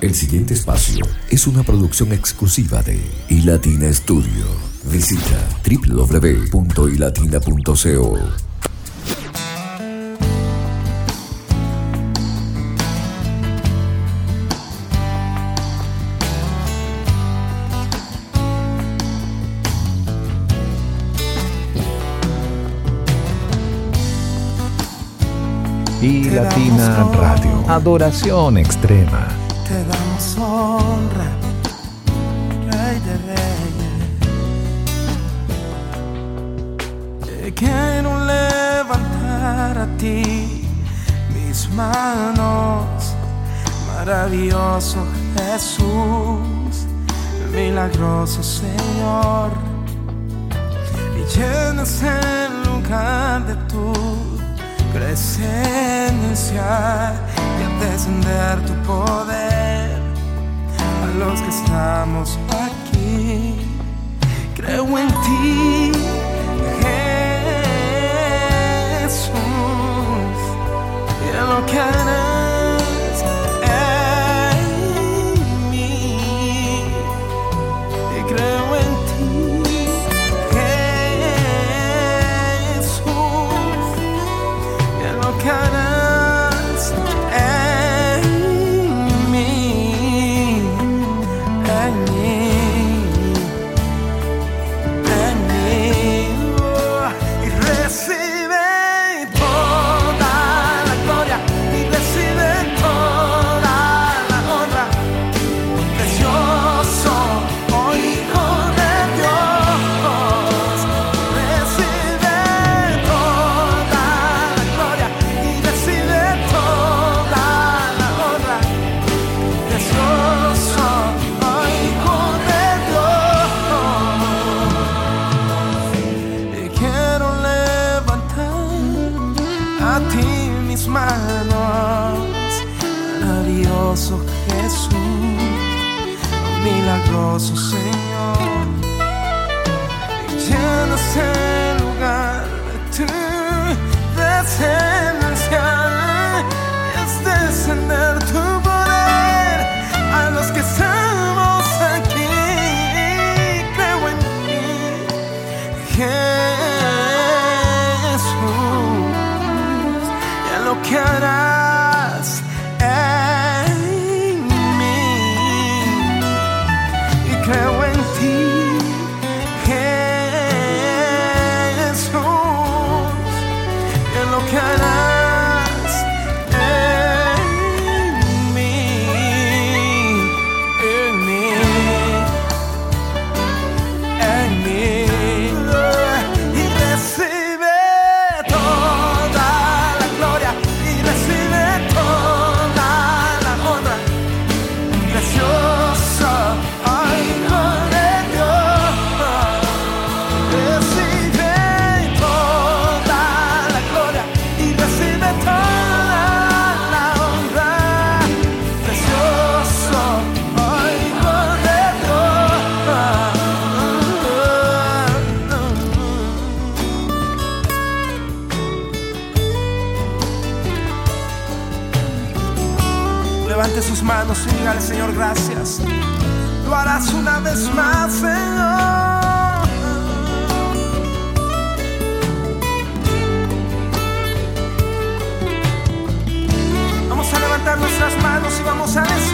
El siguiente espacio es una producción exclusiva de iLatina Studio. Visita www.ilatina.co. y Latina Radio. Adoración extrema. Te damos honra, Rey de Reyes. Quiero levantar a ti mis manos, maravilloso Jesús, milagroso Señor. Y llenas el lugar de tu presencia y al descender tu poder a los que estamos aquí. Creo en ti, Jesús, y en lo que harás manos y diga al Señor gracias. Lo harás una vez más, Señor. Vamos a levantar nuestras manos y vamos a decirlo.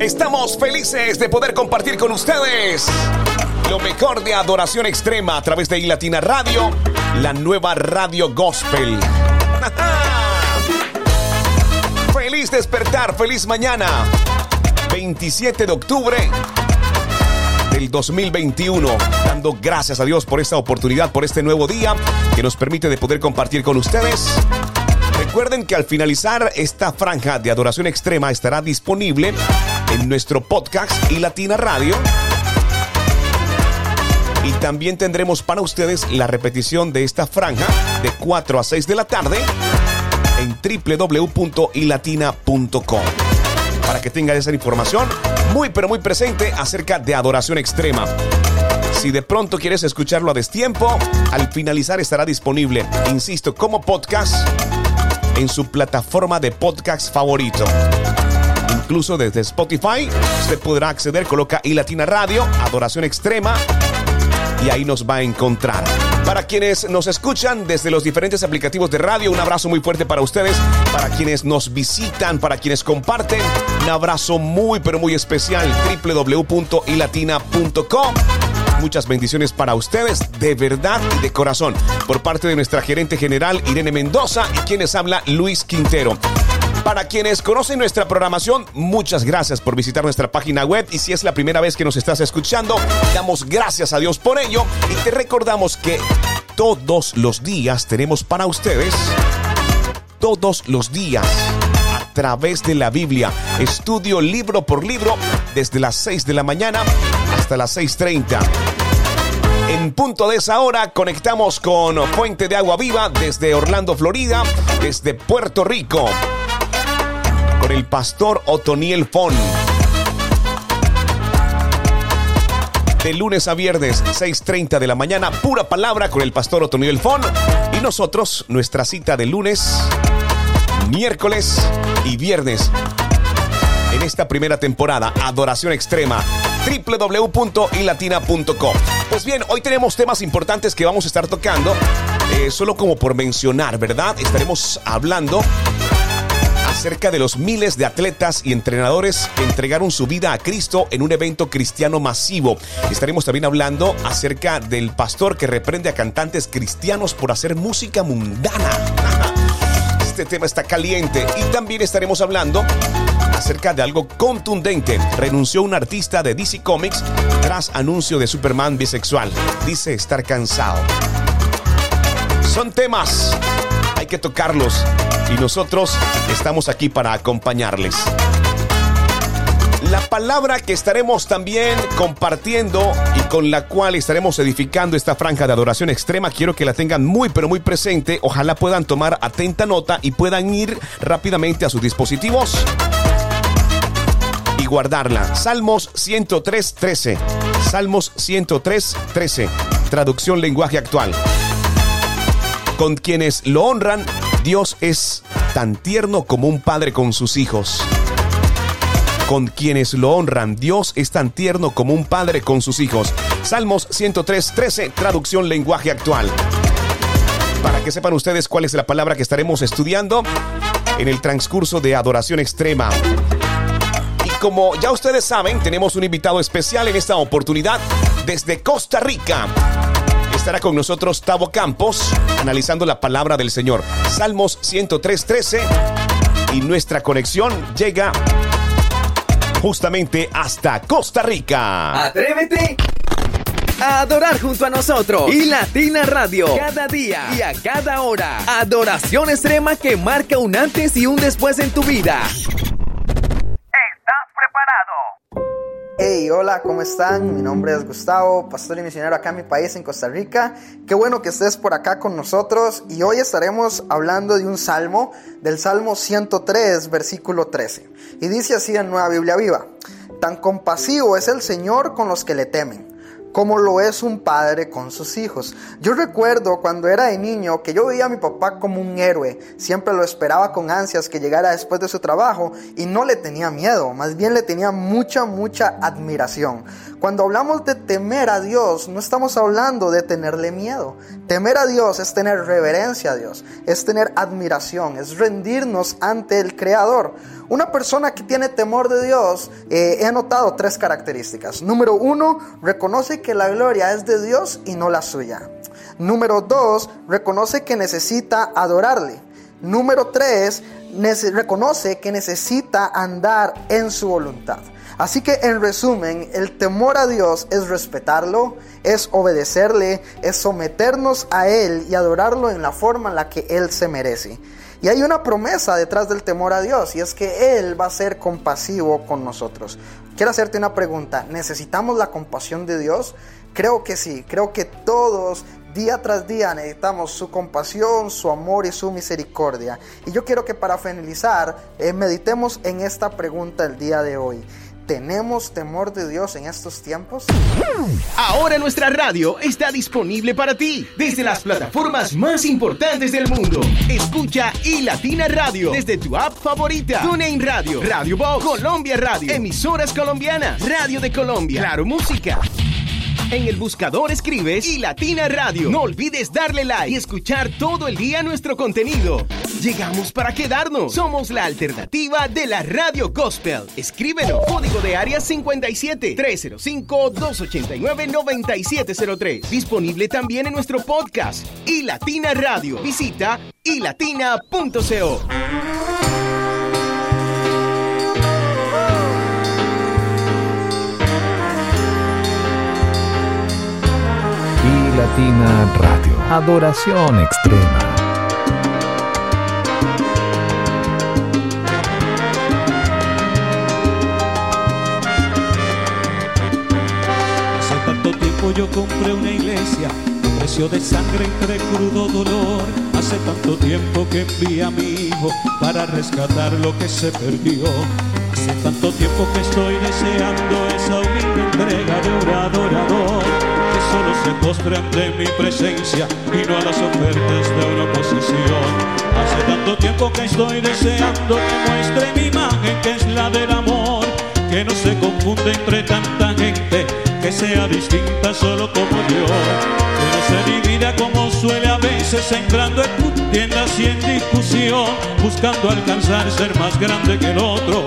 Estamos felices de poder compartir con ustedes lo mejor de adoración extrema a través de iLatina Radio, la nueva radio gospel. feliz despertar, feliz mañana. 27 de octubre del 2021. Dando gracias a Dios por esta oportunidad, por este nuevo día que nos permite de poder compartir con ustedes. Recuerden que al finalizar esta franja de adoración extrema estará disponible en nuestro podcast y Latina Radio. Y también tendremos para ustedes la repetición de esta franja de 4 a 6 de la tarde en www.ilatina.com. Para que tengan esa información muy pero muy presente acerca de adoración extrema. Si de pronto quieres escucharlo a destiempo, al finalizar estará disponible, insisto, como podcast en su plataforma de podcast favorito. Incluso desde Spotify, usted podrá acceder, coloca iLatina Radio, Adoración Extrema, y ahí nos va a encontrar. Para quienes nos escuchan desde los diferentes aplicativos de radio, un abrazo muy fuerte para ustedes. Para quienes nos visitan, para quienes comparten, un abrazo muy pero muy especial. www.ilatina.com. Muchas bendiciones para ustedes, de verdad y de corazón, por parte de nuestra gerente general Irene Mendoza y quienes habla Luis Quintero. Para quienes conocen nuestra programación, muchas gracias por visitar nuestra página web. Y si es la primera vez que nos estás escuchando, damos gracias a Dios por ello. Y te recordamos que todos los días tenemos para ustedes, todos los días, a través de la Biblia, estudio libro por libro desde las 6 de la mañana hasta las 6.30. En punto de esa hora conectamos con Fuente de Agua Viva desde Orlando, Florida, desde Puerto Rico el pastor Otoniel Fon. De lunes a viernes, 6.30 de la mañana, pura palabra con el pastor Otoniel Fon. Y nosotros, nuestra cita de lunes, miércoles y viernes. En esta primera temporada, Adoración Extrema, www.ilatina.com. Pues bien, hoy tenemos temas importantes que vamos a estar tocando, eh, solo como por mencionar, ¿verdad? Estaremos hablando acerca de los miles de atletas y entrenadores que entregaron su vida a Cristo en un evento cristiano masivo. Estaremos también hablando acerca del pastor que reprende a cantantes cristianos por hacer música mundana. Este tema está caliente y también estaremos hablando acerca de algo contundente. Renunció un artista de DC Comics tras anuncio de Superman bisexual. Dice estar cansado. Son temas, hay que tocarlos y nosotros estamos aquí para acompañarles. La palabra que estaremos también compartiendo y con la cual estaremos edificando esta franja de adoración extrema, quiero que la tengan muy pero muy presente. Ojalá puedan tomar atenta nota y puedan ir rápidamente a sus dispositivos y guardarla. Salmos 103.13. Salmos 103.13. Traducción lenguaje actual. Con quienes lo honran, Dios es tan tierno como un padre con sus hijos. Con quienes lo honran, Dios es tan tierno como un padre con sus hijos. Salmos 103.13, traducción lenguaje actual. Para que sepan ustedes cuál es la palabra que estaremos estudiando en el transcurso de Adoración Extrema. Y como ya ustedes saben, tenemos un invitado especial en esta oportunidad desde Costa Rica estará con nosotros Tavo Campos analizando la palabra del Señor. Salmos 103.13 y nuestra conexión llega justamente hasta Costa Rica. Atrévete a adorar junto a nosotros. Y Latina Radio, cada día y a cada hora. Adoración extrema que marca un antes y un después en tu vida. Hey, hola, ¿cómo están? Mi nombre es Gustavo, pastor y misionero acá en mi país, en Costa Rica. Qué bueno que estés por acá con nosotros y hoy estaremos hablando de un salmo, del Salmo 103, versículo 13. Y dice así en Nueva Biblia Viva, tan compasivo es el Señor con los que le temen como lo es un padre con sus hijos. Yo recuerdo cuando era de niño que yo veía a mi papá como un héroe, siempre lo esperaba con ansias que llegara después de su trabajo y no le tenía miedo, más bien le tenía mucha, mucha admiración. Cuando hablamos de temer a Dios, no estamos hablando de tenerle miedo. Temer a Dios es tener reverencia a Dios, es tener admiración, es rendirnos ante el Creador. Una persona que tiene temor de Dios, eh, he notado tres características. Número uno, reconoce que la gloria es de Dios y no la suya. Número dos, reconoce que necesita adorarle. Número tres, reconoce que necesita andar en su voluntad. Así que en resumen, el temor a Dios es respetarlo, es obedecerle, es someternos a Él y adorarlo en la forma en la que Él se merece. Y hay una promesa detrás del temor a Dios y es que Él va a ser compasivo con nosotros. Quiero hacerte una pregunta. ¿Necesitamos la compasión de Dios? Creo que sí, creo que todos día tras día necesitamos su compasión, su amor y su misericordia. Y yo quiero que para finalizar eh, meditemos en esta pregunta el día de hoy. ¿Tenemos temor de Dios en estos tiempos? Ahora nuestra radio está disponible para ti desde las plataformas más importantes del mundo. Escucha y Latina Radio desde tu app favorita. TuneIn Radio, Radio Box, Colombia Radio, emisoras colombianas, Radio de Colombia, Claro Música. En el buscador escribes y Latina Radio. No olvides darle like y escuchar todo el día nuestro contenido. Llegamos para quedarnos. Somos la alternativa de la radio gospel. Escríbelo. Código de área 57 305 289 9703. Disponible también en nuestro podcast y Latina Radio. Visita ilatina.co. Latina Radio. Adoración extrema. Hace tanto tiempo yo compré una iglesia, precio de sangre entre crudo dolor. Hace tanto tiempo que envié a mi hijo para rescatar lo que se perdió. Hace tanto tiempo que estoy deseando esa humilde se postre ante mi presencia y no a las ofertas de una oposición. Hace tanto tiempo que estoy deseando que muestre mi imagen, que es la del amor, que no se confunde entre tanta gente, que sea distinta solo como yo, que no se divida como suele a veces entrando en tiendas y en discusión, buscando alcanzar ser más grande que el otro.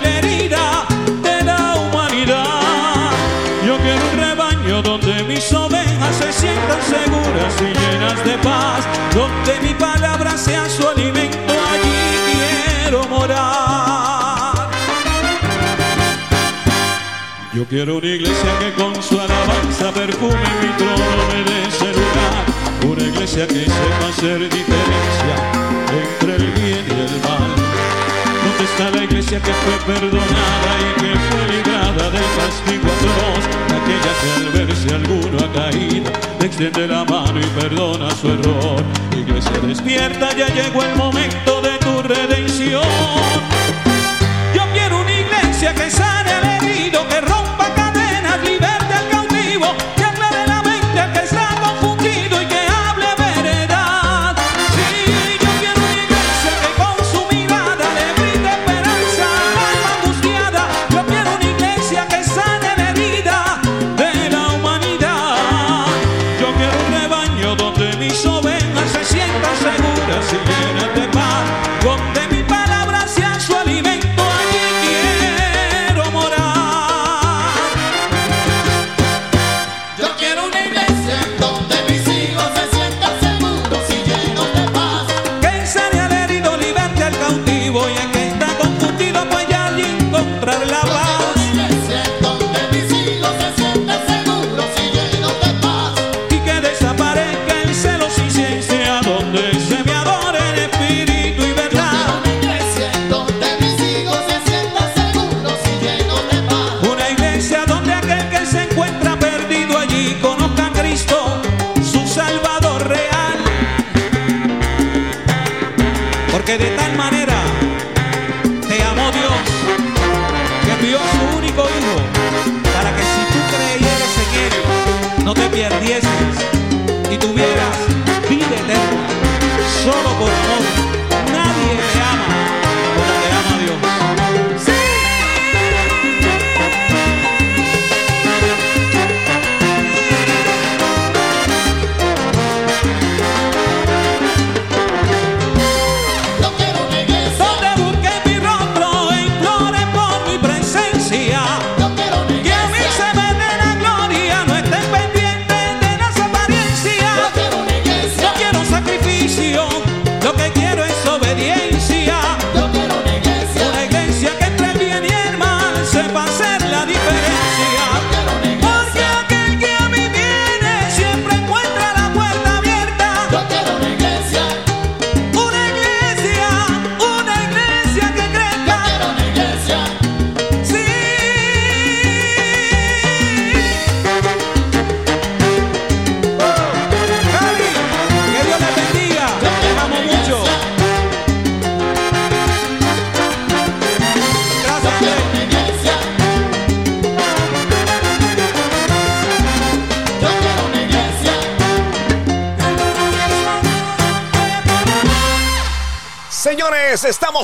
de paz, donde mi palabra sea su alimento, allí quiero morar. Yo quiero una iglesia que con su alabanza perfume mi trono, me dé ese lugar. Una iglesia que sepa hacer diferencia entre el. ¿Dónde está la iglesia que fue perdonada y que fue librada del castigo atroz? Aquella que al verse alguno ha caído, le extiende la mano y perdona su error. Iglesia despierta, ya llegó el momento de tu redención. Yo quiero una iglesia que sane al herido, que rompa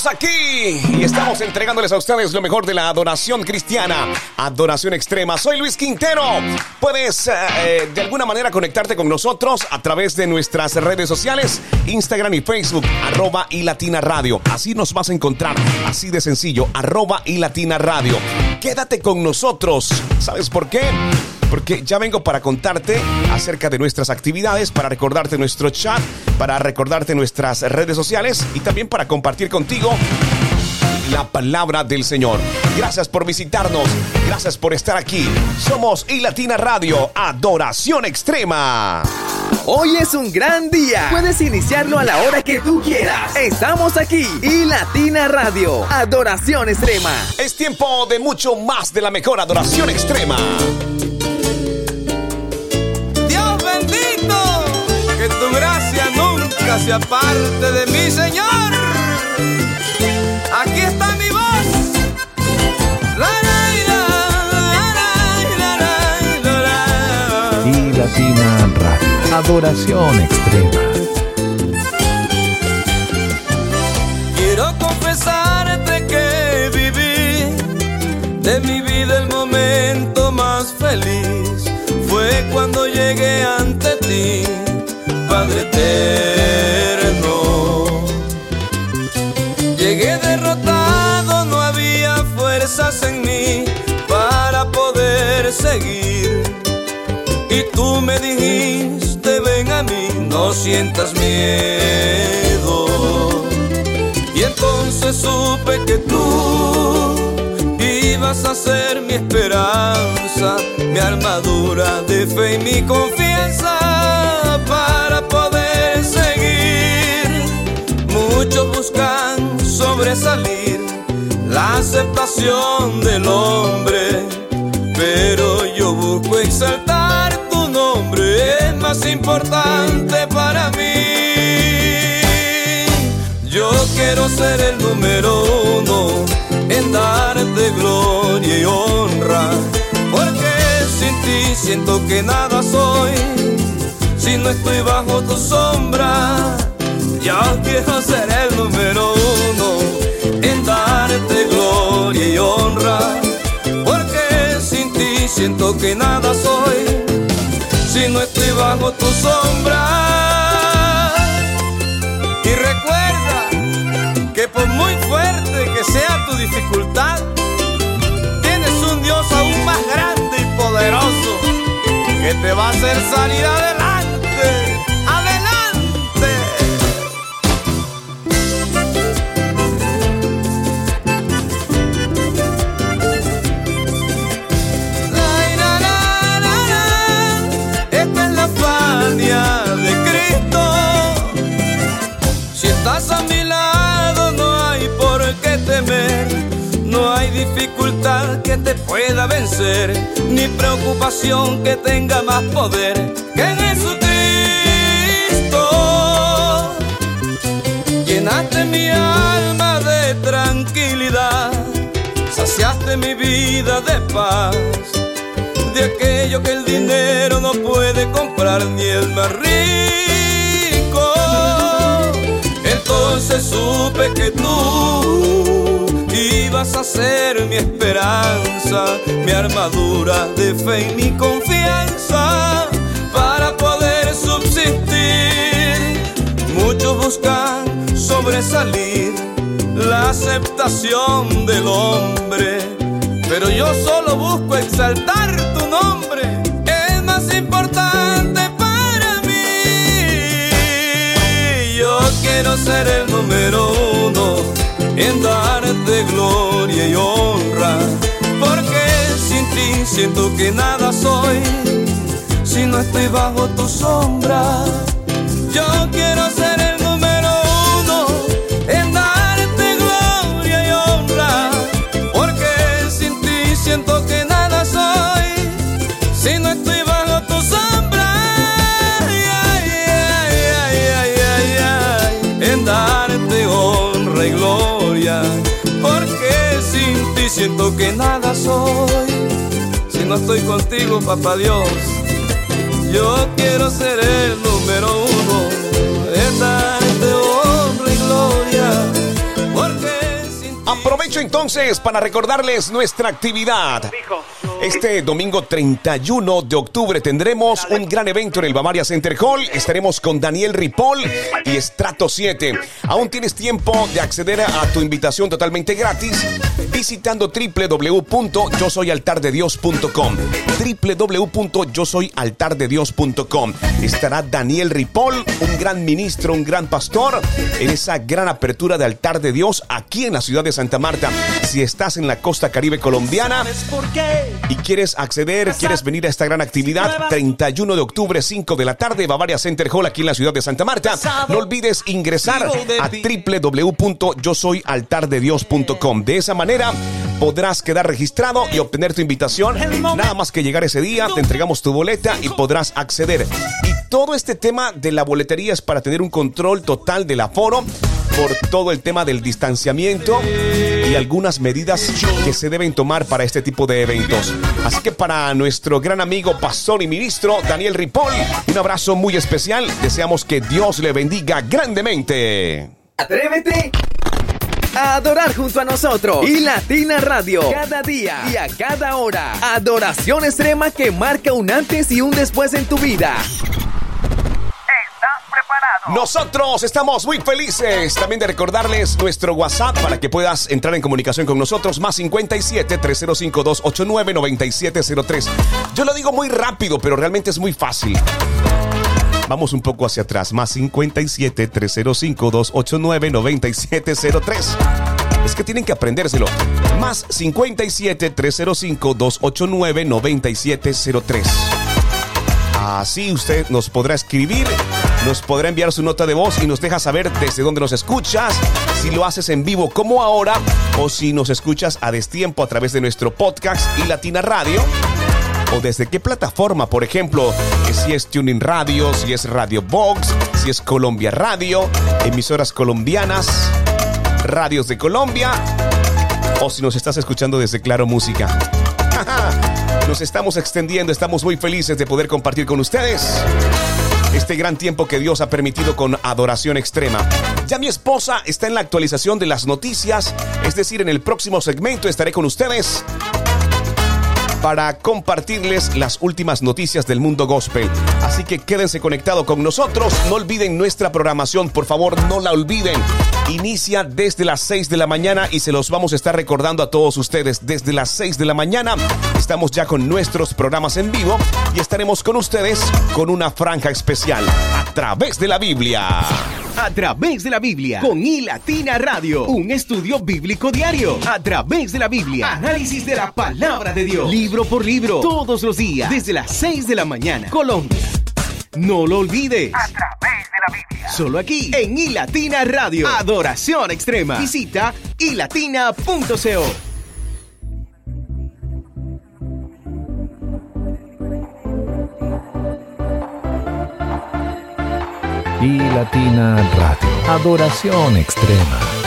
aquí y estamos entregándoles a ustedes lo mejor de la adoración cristiana, adoración extrema. Soy Luis Quintero. Puedes eh, eh, de alguna manera conectarte con nosotros a través de nuestras redes sociales, Instagram y Facebook, arroba y latina radio. Así nos vas a encontrar, así de sencillo, arroba y latina radio. Quédate con nosotros. ¿Sabes por qué? Porque ya vengo para contarte acerca de nuestras actividades, para recordarte nuestro chat, para recordarte nuestras redes sociales y también para compartir contigo la palabra del Señor. Gracias por visitarnos, gracias por estar aquí. Somos iLatina Radio, Adoración Extrema. Hoy es un gran día. Puedes iniciarlo a la hora que tú quieras. Estamos aquí y Latina Radio, Adoración Extrema. Es tiempo de mucho más de la mejor adoración extrema. Tu gracia nunca se aparte de mí, Señor. Aquí está mi voz. La, la, la, la, la, la, la, la. Y Latina Radio. Adoración extrema. Quiero confesarte que viví de mi vida el momento más feliz. Fue cuando llegué ante ti, eterno. Llegué derrotado, no había fuerzas en mí para poder seguir. Y tú me dijiste, ven a mí, no sientas miedo. Y entonces supe que tú ibas a ser mi esperanza, mi armadura de fe y mi confianza sobresalir, la aceptación del hombre, pero yo busco exaltar tu nombre, es más importante para mí. Yo quiero ser el número uno en darte gloria y honra, porque sin ti siento que nada soy, si no estoy bajo tu sombra. Yo quiero ser el número uno honra, porque sin ti siento que nada soy, si no estoy bajo tu sombra. Y recuerda que por muy fuerte que sea tu dificultad, tienes un Dios aún más grande y poderoso que te va a hacer salir adelante, que te pueda vencer, ni preocupación que tenga más poder que Jesucristo. Llenaste mi alma de tranquilidad, saciaste mi vida de paz. de aquello que el dinero no puede comprar ni el más rico. Entonces supe que tú ibas a ser mi esperanza, mi armadura de fe y mi confianza para poder subsistir. Muchos buscan sobresalir la aceptación del hombre, pero yo solo busco exaltar tu nombre, es más importante para mí. Yo quiero ser el número uno en gloria y honra, porque sin ti siento que nada soy, si no estoy bajo tu sombra. Yo quiero siento que nada soy, si no estoy contigo, papá Dios. Yo quiero ser el número uno en darte honra y gloria. Porque sin ti- Aprovecho entonces para recordarles nuestra actividad. Este domingo 31 de octubre tendremos un gran evento en el Bavaria Center Hall. Estaremos con Daniel Ripoll y Estrato 7. Aún tienes tiempo de acceder a tu invitación totalmente gratis visitando www.yosoyaltardedios.com www.yosoyaltardedios.com Estará Daniel Ripoll, un gran ministro, un gran pastor, en esa gran apertura de altar de Dios aquí en la ciudad de Santa Marta. Si estás en la costa caribe colombiana y quieres acceder, quieres venir a esta gran actividad, 31 de octubre, 5 de la tarde, Bavaria Center Hall aquí en la ciudad de Santa Marta. No olvides ingresar a www.yosoyaltardedios.com. De esa manera podrás quedar registrado y obtener tu invitación. Nada más que llegar ese día, te entregamos tu boleta y podrás acceder. Y todo este tema de la boletería es para tener un control total del aforo por todo el tema del distanciamiento y algunas medidas que se deben tomar para este tipo de eventos. Así que para nuestro gran amigo, pastor y ministro Daniel Ripoll, un abrazo muy especial. Deseamos que Dios le bendiga grandemente. Atrévete a adorar junto a nosotros y Latina Radio cada día y a cada hora. Adoración extrema que marca un antes y un después en tu vida. Nosotros estamos muy felices también de recordarles nuestro WhatsApp para que puedas entrar en comunicación con nosotros. Más 57 305 289 9703. Yo lo digo muy rápido, pero realmente es muy fácil. Vamos un poco hacia atrás. Más 57 305 289 9703. Es que tienen que aprendérselo. Más 57 305 289 9703. Así usted nos podrá escribir, nos podrá enviar su nota de voz y nos deja saber desde dónde nos escuchas, si lo haces en vivo como ahora o si nos escuchas a destiempo a través de nuestro podcast y Latina Radio. O desde qué plataforma, por ejemplo, si es Tuning Radio, si es Radio Box, si es Colombia Radio, emisoras colombianas, radios de Colombia, o si nos estás escuchando desde Claro Música. Nos estamos extendiendo, estamos muy felices de poder compartir con ustedes este gran tiempo que Dios ha permitido con adoración extrema. Ya mi esposa está en la actualización de las noticias, es decir, en el próximo segmento estaré con ustedes para compartirles las últimas noticias del mundo gospel. Así que quédense conectados con nosotros. No olviden nuestra programación, por favor, no la olviden. Inicia desde las 6 de la mañana y se los vamos a estar recordando a todos ustedes. Desde las 6 de la mañana estamos ya con nuestros programas en vivo y estaremos con ustedes con una franja especial a través de la Biblia. A través de la Biblia, con iLatina Radio, un estudio bíblico diario. A través de la Biblia, análisis de la palabra de Dios, libro por libro, todos los días, desde las 6 de la mañana. Colombia. No lo olvides. A través de la Biblia. Solo aquí, en iLatina Radio. Adoración extrema. Visita ilatina.co. y Latina Radio. Adoración extrema.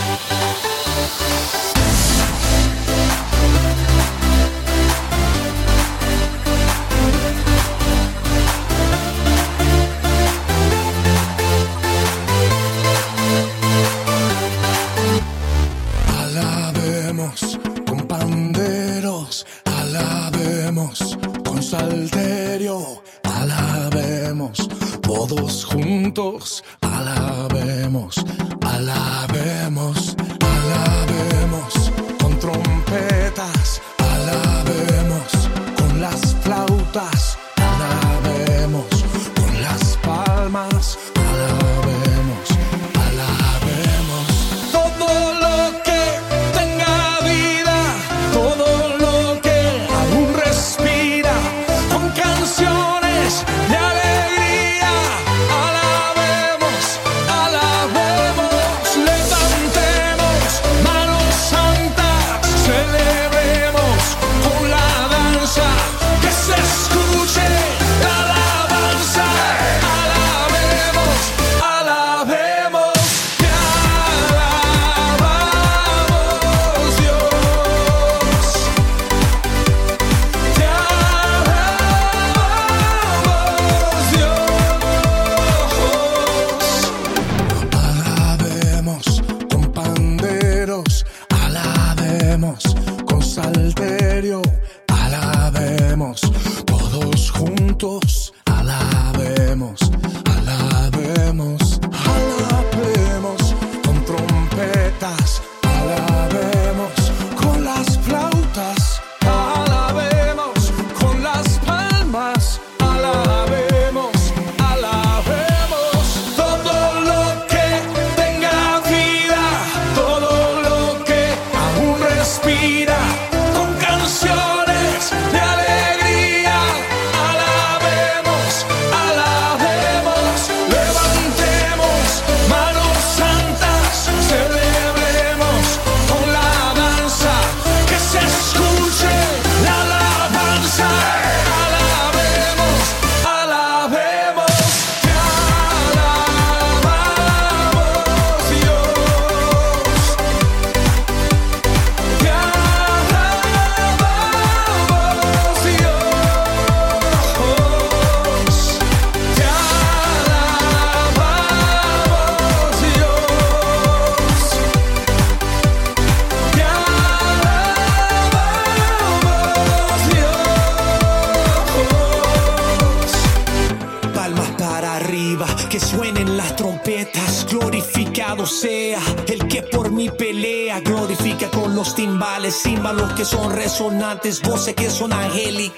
Resonantes, voces que son angelicales,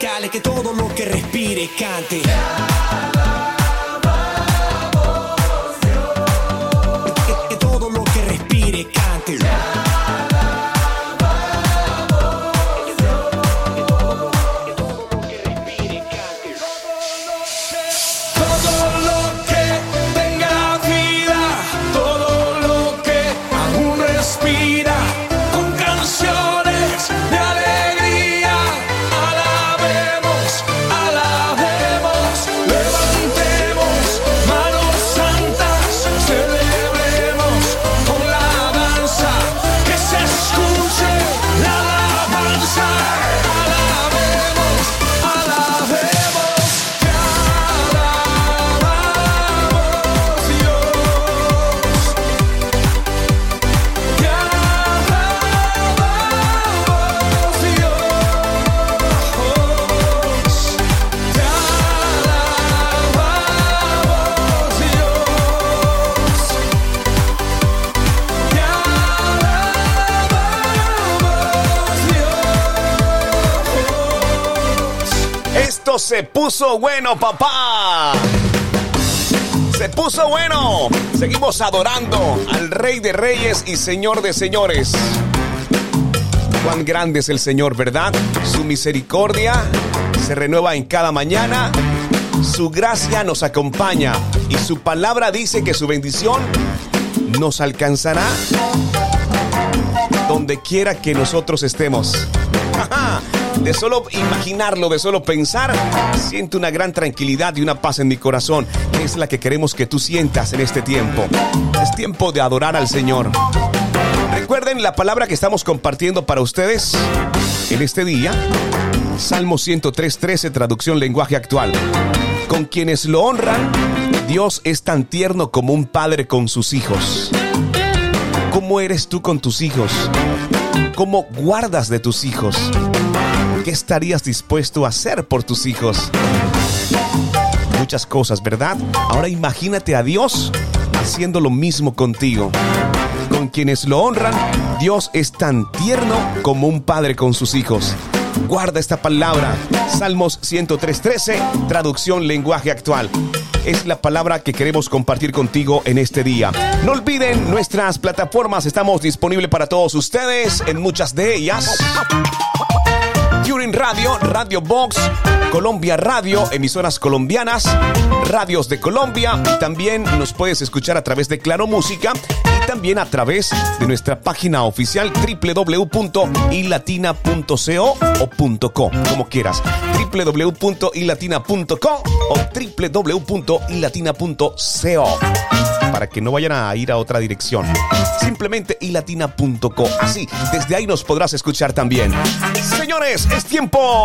papá. Se puso bueno. Seguimos adorando al Rey de Reyes y Señor de Señores. Cuán grande es el Señor, ¿verdad? Su misericordia se renueva en cada mañana. Su gracia nos acompaña y su palabra dice que su bendición nos alcanzará donde quiera que nosotros estemos. De solo imaginarlo, de solo pensar, siento una gran tranquilidad y una paz en mi corazón, que es la que queremos que tú sientas en este tiempo. Es tiempo de adorar al Señor. Recuerden la palabra que estamos compartiendo para ustedes en este día. Salmo 103.13, traducción lenguaje actual. Con quienes lo honran, Dios es tan tierno como un padre con sus hijos. ¿Cómo eres tú con tus hijos? ¿Cómo guardas de tus hijos? ¿Qué estarías dispuesto a hacer por tus hijos? Muchas cosas, ¿verdad? Ahora imagínate a Dios haciendo lo mismo contigo. Con quienes lo honran, Dios es tan tierno como un padre con sus hijos. Guarda esta palabra. Salmos 103.13, traducción lenguaje actual. Es la palabra que queremos compartir contigo en este día. No olviden nuestras plataformas, estamos disponibles para todos ustedes en muchas de ellas. Turing Radio, Radio Box, Colombia Radio, emisoras colombianas, radios de Colombia. Y también nos puedes escuchar a través de Claro Música y también a través de nuestra página oficial www.ilatina.co o .co, como quieras. www.ilatina.co o www.ilatina.co para que no vayan a ir a otra dirección. Simplemente ilatina.co. Así, desde ahí nos podrás escuchar también. Señores, es tiempo.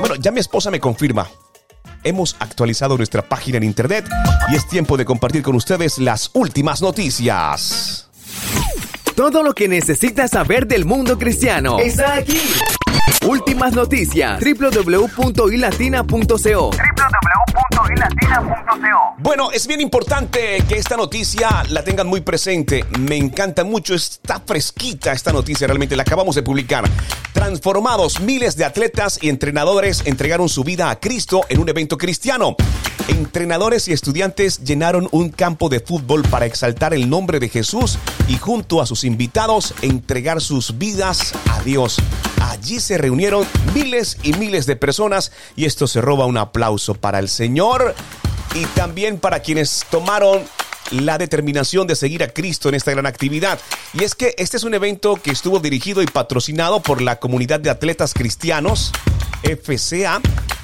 Bueno, ya mi esposa me confirma. Hemos actualizado nuestra página en internet y es tiempo de compartir con ustedes las últimas noticias. Todo lo que necesitas saber del mundo cristiano está aquí. Últimas noticias. www.ilatina.co Bueno, es bien importante que esta noticia la tengan muy presente. Me encanta mucho, está fresquita esta noticia, realmente la acabamos de publicar. Transformados, miles de atletas y entrenadores entregaron su vida a Cristo en un evento cristiano. Entrenadores y estudiantes llenaron un campo de fútbol para exaltar el nombre de Jesús y junto a sus invitados entregar sus vidas a Dios. Allí se reunieron miles y miles de personas y esto se roba un aplauso para el Señor y también para quienes tomaron la determinación de seguir a Cristo en esta gran actividad. Y es que este es un evento que estuvo dirigido y patrocinado por la comunidad de atletas cristianos, FCA.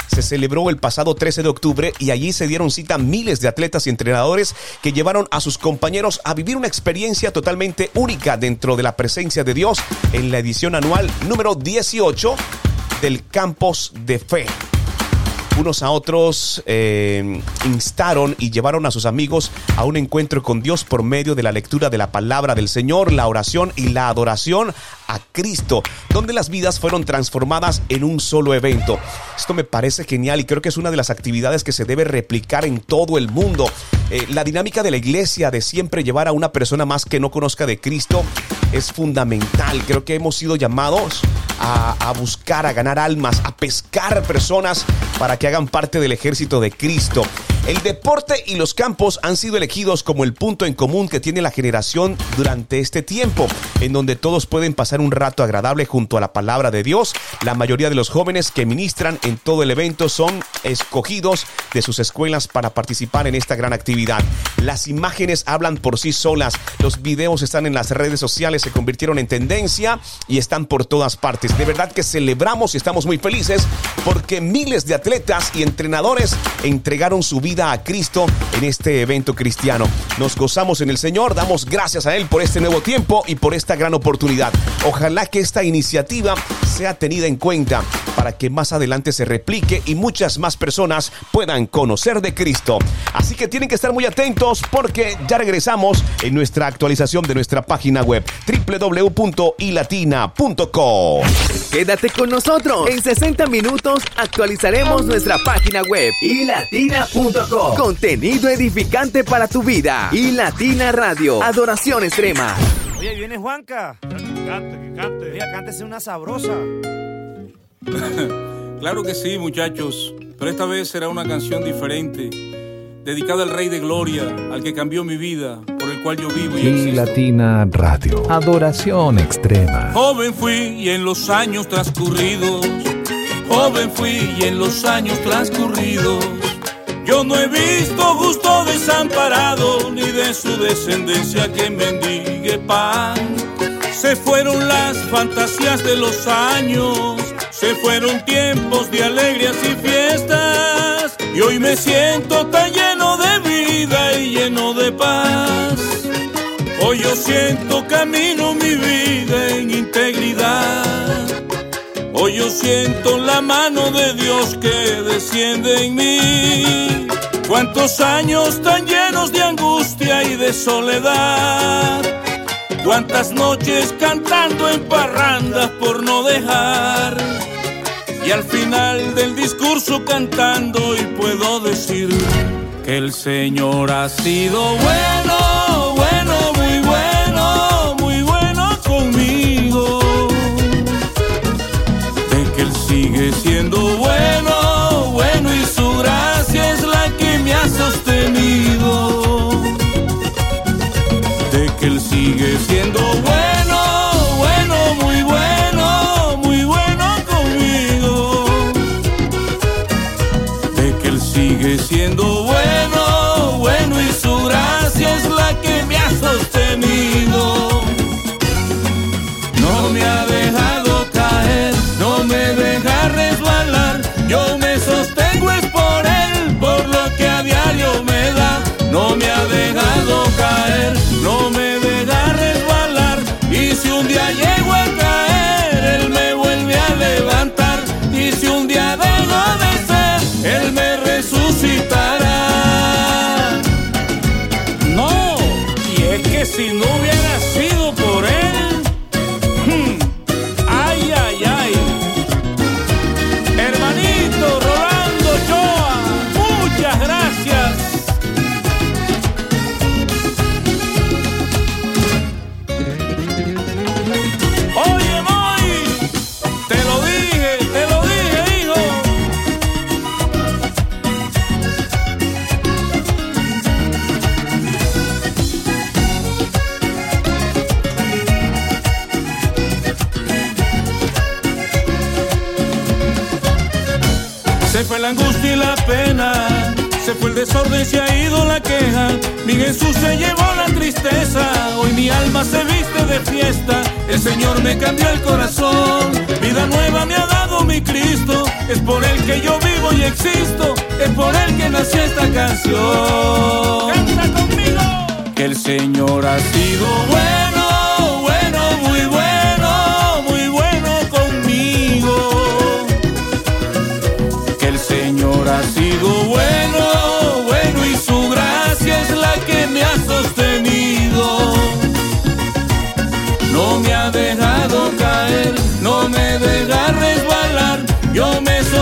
Se celebró el pasado 13 de octubre y allí se dieron cita miles de atletas y entrenadores que llevaron a sus compañeros a vivir una experiencia totalmente única dentro de la presencia de Dios en la edición anual número 18 del Campos de Fe unos a otros eh, instaron y llevaron a sus amigos a un encuentro con Dios por medio de la lectura de la palabra del Señor, la oración y la adoración a Cristo, donde las vidas fueron transformadas en un solo evento. Esto me parece genial y creo que es una de las actividades que se debe replicar en todo el mundo. Eh, la dinámica de la iglesia de siempre llevar a una persona más que no conozca de Cristo es fundamental. Creo que hemos sido llamados a, a buscar, a ganar almas, a pescar personas para que hagan parte del ejército de Cristo. El deporte y los campos han sido elegidos como el punto en común que tiene la generación durante este tiempo, en donde todos pueden pasar un rato agradable junto a la palabra de Dios. La mayoría de los jóvenes que ministran en todo el evento son escogidos de sus escuelas para participar en esta gran actividad. Las imágenes hablan por sí solas, los videos están en las redes sociales, se convirtieron en tendencia y están por todas partes. De verdad que celebramos y estamos muy felices porque miles de atletas y entrenadores entregaron su vida a Cristo en este evento cristiano. Nos gozamos en el Señor, damos gracias a Él por este nuevo tiempo y por esta gran oportunidad. Ojalá que esta iniciativa sea tenida en cuenta para que más adelante se replique y muchas más personas puedan conocer de Cristo. Así que tienen que estar muy atentos porque ya regresamos en nuestra actualización de nuestra página web www.ilatina.co. Quédate con nosotros. En 60 minutos actualizaremos nuestra página web ilatina.co. Contenido edificante para tu vida. Y Latina Radio. Adoración extrema. Oye, viene Juanca. Que cante, que cante. Oye, cántese una sabrosa. claro que sí, muchachos. Pero esta vez será una canción diferente. Dedicada al Rey de Gloria, al que cambió mi vida, por el cual yo vivo y Y existo. Latina Radio. Adoración extrema. Joven fui y en los años transcurridos, joven fui y en los años transcurridos, yo no he visto justo desamparado ni de su descendencia que mendigue pan. Se fueron las fantasías de los años, se fueron tiempos de alegrías y fiestas, y hoy me siento tan lleno de vida y lleno de paz. Hoy yo siento camino mi vida en integridad. Hoy yo siento la mano de Dios que desciende en mí. Cuántos años tan llenos de angustia y de soledad. Cuántas noches cantando en parrandas por no dejar. y al final del discurso cantando y puedo decir que el Señor ha sido bueno, fue la angustia y la pena, se fue el desorden y se ha ido la queja. Mi Jesús se llevó la tristeza, hoy mi alma se viste de fiesta. El Señor me cambió el corazón, vida nueva me ha dado mi Cristo. Es por Él que yo vivo y existo, es por Él que nació esta canción. Canta conmigo. Que el Señor ha sido bueno,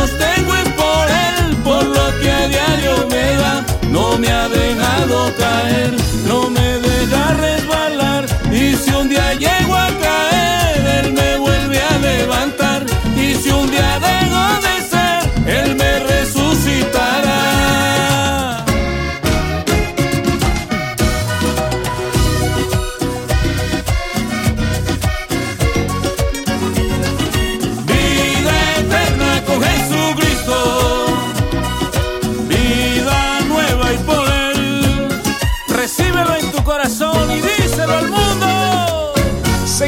sostengo es por él, por lo que a diario me da. No me ha dejado caer, no me deja resbalar y si un día llego a caer, él me vuelve a levantar y si un día dejo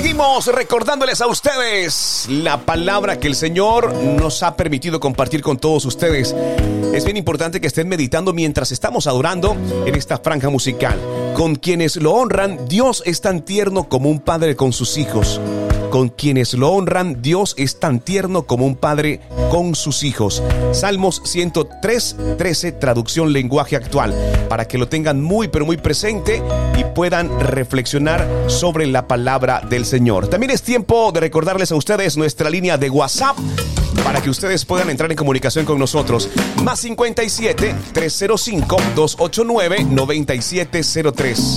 Seguimos recordándoles a ustedes la palabra que el Señor nos ha permitido compartir con todos ustedes. Es bien importante que estén meditando mientras estamos adorando en esta franja musical. Con quienes lo honran, Dios es tan tierno como un padre con sus hijos. Con quienes lo honran, Dios es tan tierno como un padre con sus hijos. Salmos 103, 13, traducción lenguaje actual, para que lo tengan muy pero muy presente y puedan reflexionar sobre la palabra del Señor. También es tiempo de recordarles a ustedes nuestra línea de WhatsApp para que ustedes puedan entrar en comunicación con nosotros. Más 57 305 289 9703.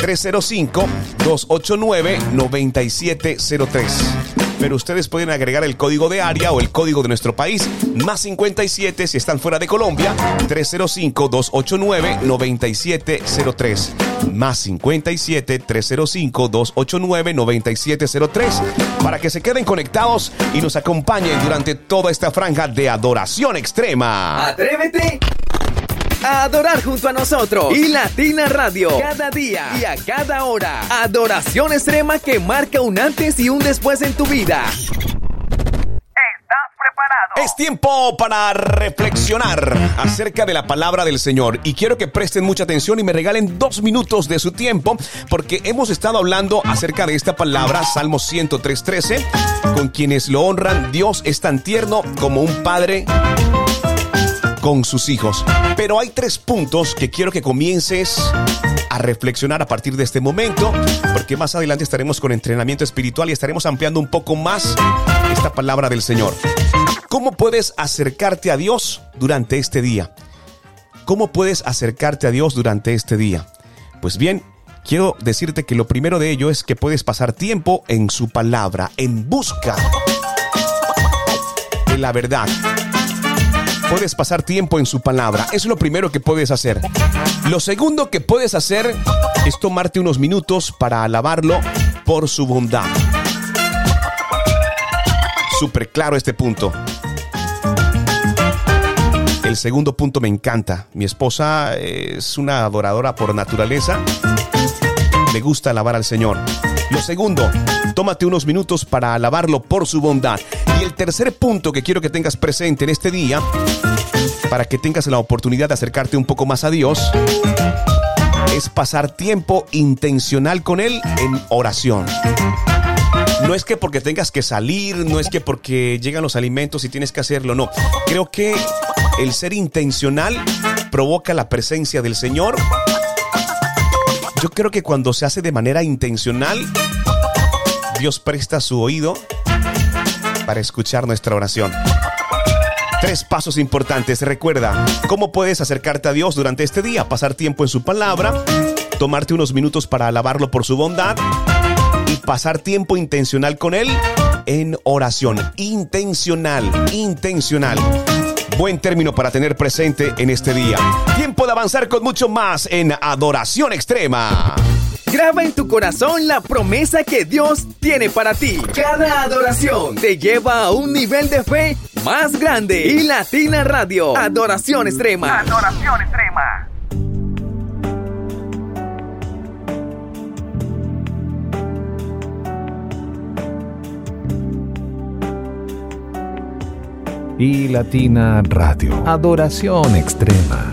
305-289-9703. Pero ustedes pueden agregar el código de área o el código de nuestro país, más 57 si están fuera de Colombia, 305-289-9703. Más 57 305-289-9703 para que se queden conectados y nos acompañen durante toda esta franja de adoración extrema. Atrévete a adorar junto a nosotros. Y Latina Radio. Cada día y a cada hora. Adoración extrema que marca un antes y un después en tu vida. Es tiempo para reflexionar acerca de la palabra del Señor. Y quiero que presten mucha atención y me regalen dos minutos de su tiempo porque hemos estado hablando acerca de esta palabra, Salmo 103.13, con quienes lo honran, Dios es tan tierno como un padre con sus hijos. Pero hay tres puntos que quiero que comiences a reflexionar a partir de este momento, porque más adelante estaremos con entrenamiento espiritual y estaremos ampliando un poco más esta palabra del Señor. ¿Cómo puedes acercarte a Dios durante este día? ¿Cómo puedes acercarte a Dios durante este día? Pues bien, quiero decirte que lo primero de ello es que puedes pasar tiempo en su palabra, en busca de la verdad. Puedes pasar tiempo en su palabra. Es lo primero que puedes hacer. Lo segundo que puedes hacer es tomarte unos minutos para alabarlo por su bondad. Súper claro este punto. El segundo punto me encanta. Mi esposa es una adoradora por naturaleza. Le gusta alabar al Señor. Lo segundo, tómate unos minutos para alabarlo por su bondad. Y el tercer punto que quiero que tengas presente en este día, para que tengas la oportunidad de acercarte un poco más a Dios, es pasar tiempo intencional con Él en oración. No es que porque tengas que salir, no es que porque llegan los alimentos y tienes que hacerlo, no. Creo que el ser intencional provoca la presencia del Señor. Yo creo que cuando se hace de manera intencional, Dios presta su oído para escuchar nuestra oración. Tres pasos importantes. Recuerda, ¿cómo puedes acercarte a Dios durante este día? Pasar tiempo en su palabra, tomarte unos minutos para alabarlo por su bondad y pasar tiempo intencional con Él en oración. Intencional, intencional. Buen término para tener presente en este día. Tiempo de avanzar con mucho más en Adoración Extrema. Graba en tu corazón la promesa que Dios tiene para ti. Cada adoración te lleva a un nivel de fe más grande. Y Latina Radio, Adoración Extrema. Adoración Extrema. Y Latina Radio, Adoración Extrema.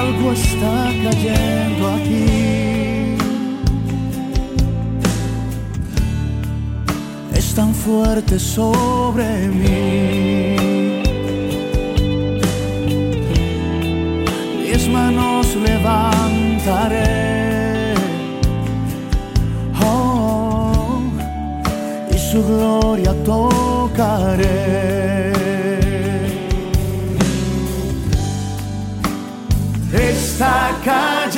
Algo está cayendo aquí. Es tan fuerte sobre mí. Mis manos levantaré. Oh, y su gloria tocaré. Está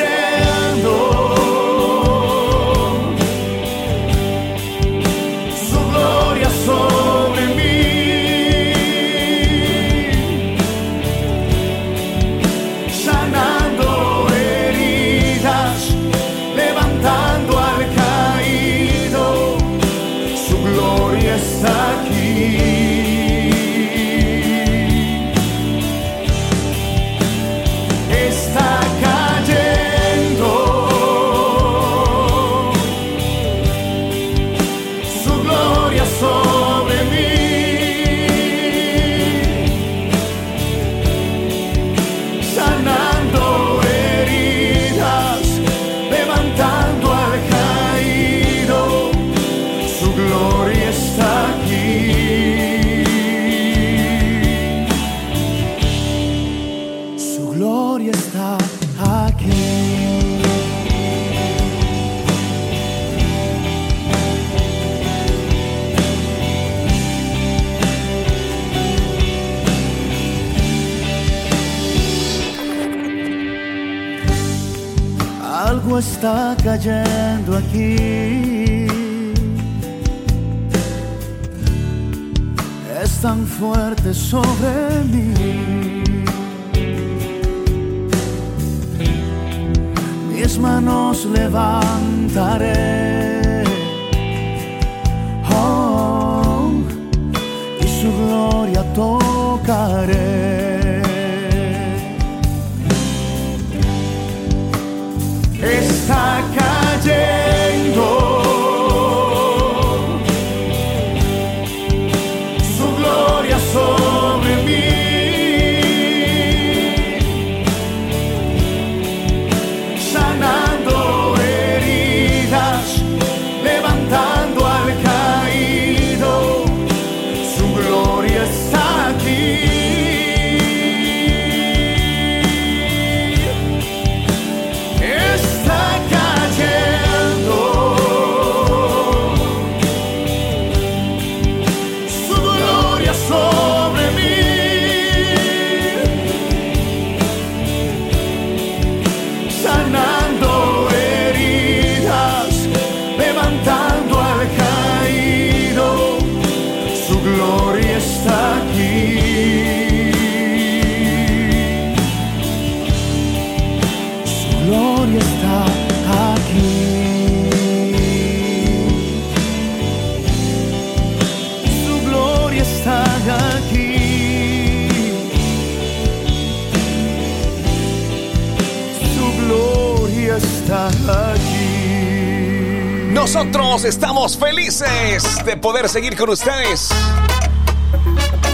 felices de poder seguir con ustedes.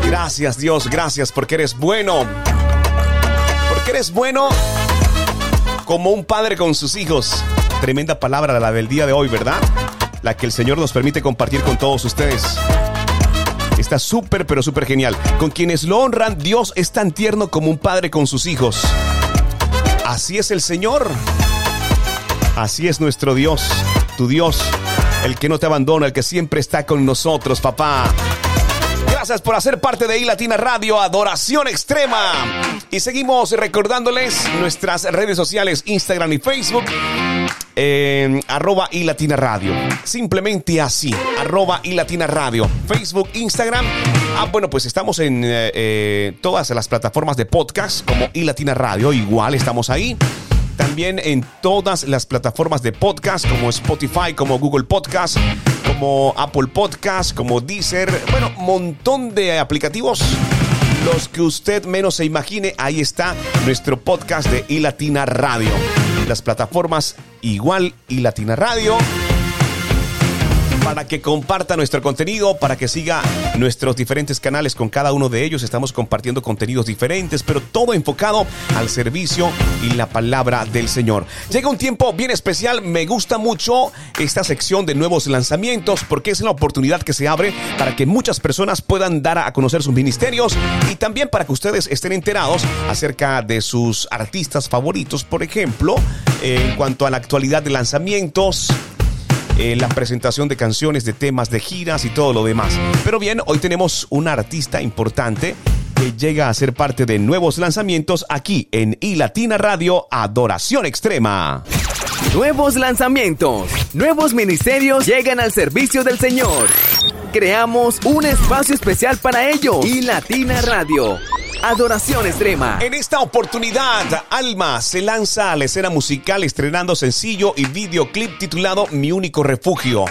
Gracias Dios, gracias porque eres bueno. Porque eres bueno como un padre con sus hijos. Tremenda palabra la del día de hoy, ¿verdad? La que el Señor nos permite compartir con todos ustedes. Está súper, pero súper genial. Con quienes lo honran, Dios es tan tierno como un padre con sus hijos. Así es el Señor. Así es nuestro Dios, tu Dios, el que no te abandona, el que siempre está con nosotros, papá. Gracias por hacer parte de iLatina Radio, Adoración Extrema. Y seguimos recordándoles nuestras redes sociales, Instagram y Facebook. eh, arroba y Latina Radio. Simplemente así, arroba y Latina Radio. Facebook, Instagram. Ah, bueno, pues estamos en eh, eh, todas las plataformas de podcast como y Latina Radio. Igual estamos ahí. También en todas las plataformas de podcast como Spotify, como Google Podcast, como Apple Podcast, como Deezer. Bueno, montón de aplicativos. Los que usted menos se imagine, ahí está nuestro podcast de iLatina Radio. Las plataformas igual iLatina Radio para que comparta nuestro contenido, para que siga nuestros diferentes canales con cada uno de ellos. Estamos compartiendo contenidos diferentes, pero todo enfocado al servicio y la palabra del Señor. Llega un tiempo bien especial, me gusta mucho esta sección de nuevos lanzamientos porque es la oportunidad que se abre para que muchas personas puedan dar a conocer sus ministerios y también para que ustedes estén enterados acerca de sus artistas favoritos, por ejemplo, en cuanto a la actualidad de lanzamientos eh, la presentación de canciones, de temas, de giras y todo lo demás. Pero bien, hoy tenemos una artista importante que llega a ser parte de nuevos lanzamientos aquí en iLatina Radio Adoración Extrema. Nuevos lanzamientos, nuevos ministerios llegan al servicio del Señor. Creamos un espacio especial para ellos y Latina Radio. Adoración Extrema. En esta oportunidad, Alma se lanza a la escena musical estrenando sencillo y videoclip titulado Mi único refugio.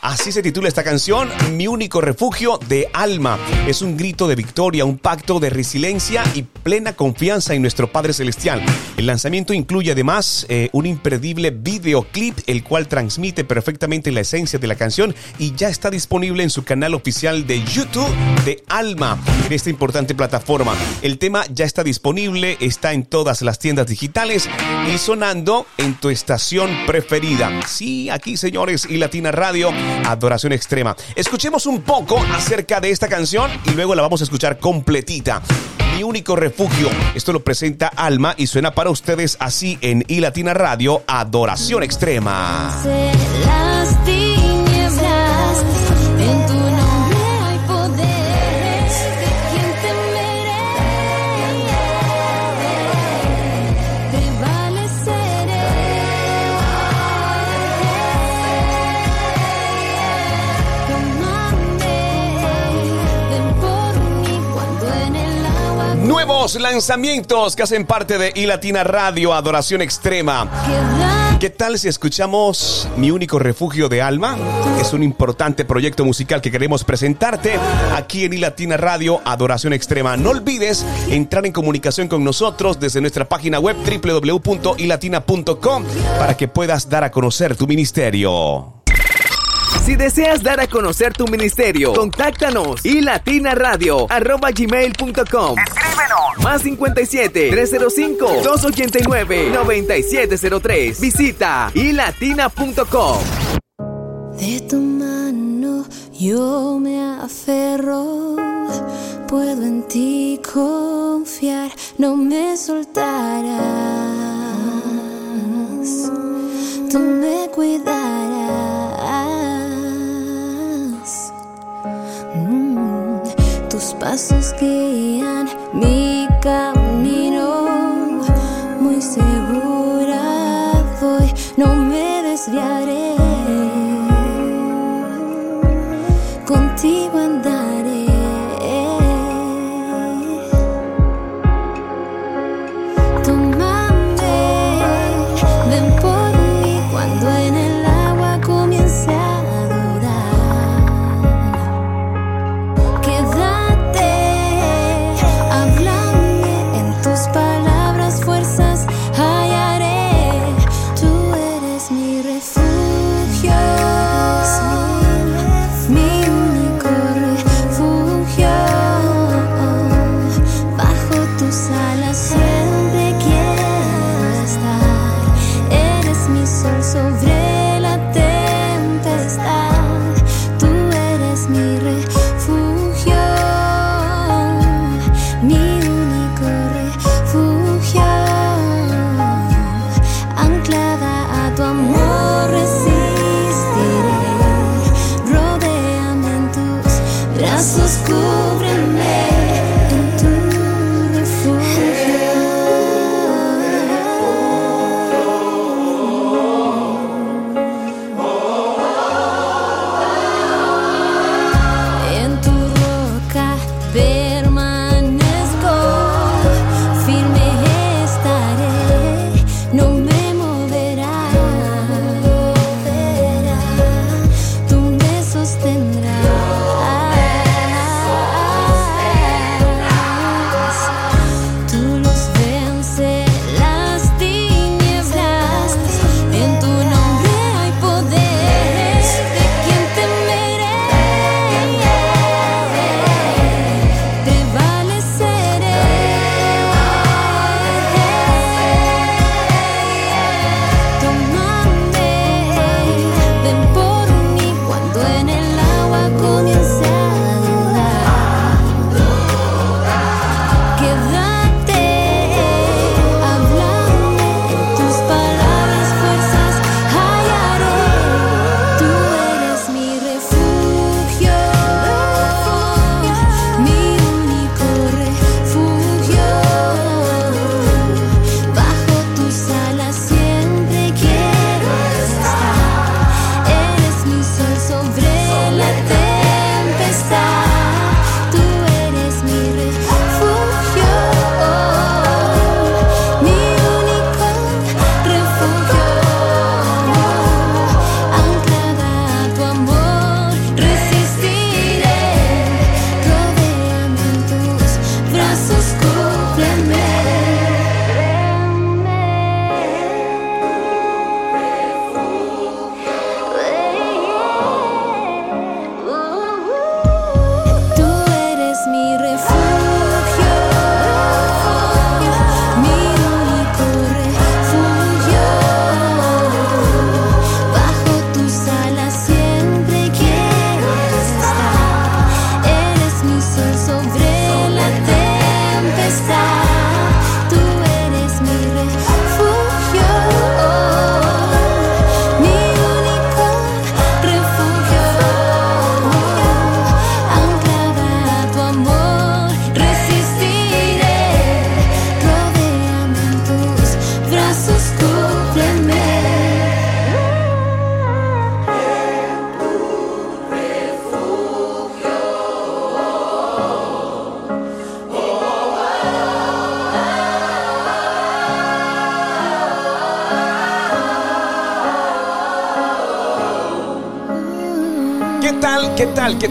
Así se titula esta canción, Mi único refugio de alma. Es un grito de victoria, un pacto de resiliencia y plena confianza en nuestro Padre Celestial. El lanzamiento incluye además eh, un imperdible videoclip, el cual transmite perfectamente la esencia de la canción y ya está disponible en su canal oficial de YouTube de Alma, en esta importante plataforma. El tema ya está disponible, está en todas las tiendas digitales y sonando en tu estación preferida. Sí, aquí señores y Latina Radio. Adoración Extrema. Escuchemos un poco acerca de esta canción y luego la vamos a escuchar completita. Mi único refugio. Esto lo presenta Alma y suena para ustedes así en iLatina Radio Adoración Extrema. Nuevos lanzamientos que hacen parte de iLatina Radio Adoración Extrema. ¿Qué tal si escuchamos Mi único refugio de alma? Es un importante proyecto musical que queremos presentarte aquí en iLatina Radio Adoración Extrema. No olvides entrar en comunicación con nosotros desde nuestra página web www.ilatina.com para que puedas dar a conocer tu ministerio. Si deseas dar a conocer tu ministerio, contáctanos y latina radio arroba gmail.com. Escríbenos. Más 57 305 289 9703. Visita ilatina.com. De tu mano yo me aferro, puedo en ti confiar, no me soltarás, tú me cuidarás. Pasos guían mi camino,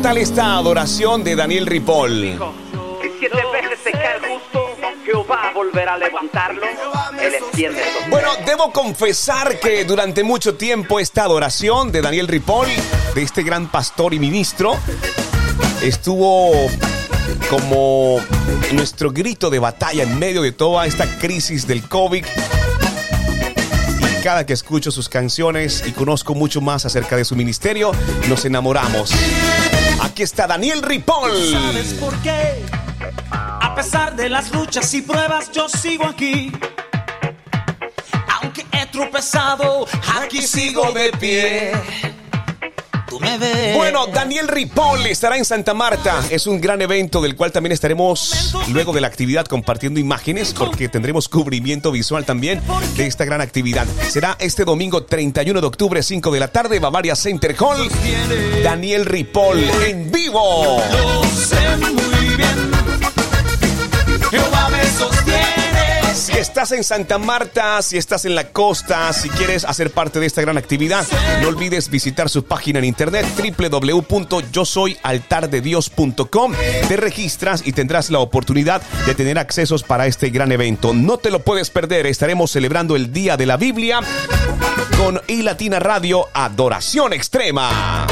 tal? ¿Qué tal esta adoración de Daniel Ripoll? Si siete veces se cae el justo, Jehová volverá a levantarlo. Él extiende Bueno, debo confesar que durante mucho tiempo esta adoración de Daniel Ripoll, de este gran pastor y ministro, estuvo como nuestro grito de batalla en medio de toda esta crisis del COVID. Y cada que escucho sus canciones y conozco mucho más acerca de su ministerio, nos enamoramos. Aquí está Daniel Ripoll. ¿Sabes por qué? A pesar de las luchas y pruebas, yo sigo aquí. Aunque he tropezado, aquí sigo de pie. Bueno, Daniel Ripoll estará en Santa Marta. Es un gran evento del cual también estaremos luego de la actividad compartiendo imágenes porque tendremos cubrimiento visual también de esta gran actividad. Será este domingo 31 de octubre, 5 de la tarde, Bavaria Center Hall. Daniel Ripoll en vivo. Lo sé muy bien. Jehová me sostiene. Si estás en Santa Marta, si estás en la costa, si quieres hacer parte de esta gran actividad, no olvides visitar su página en internet www.yosoyaltardedios.com. Te registras y tendrás la oportunidad de tener accesos para este gran evento. No te lo puedes perder, estaremos celebrando el Día de la Biblia con iLatina Radio Adoración Extrema.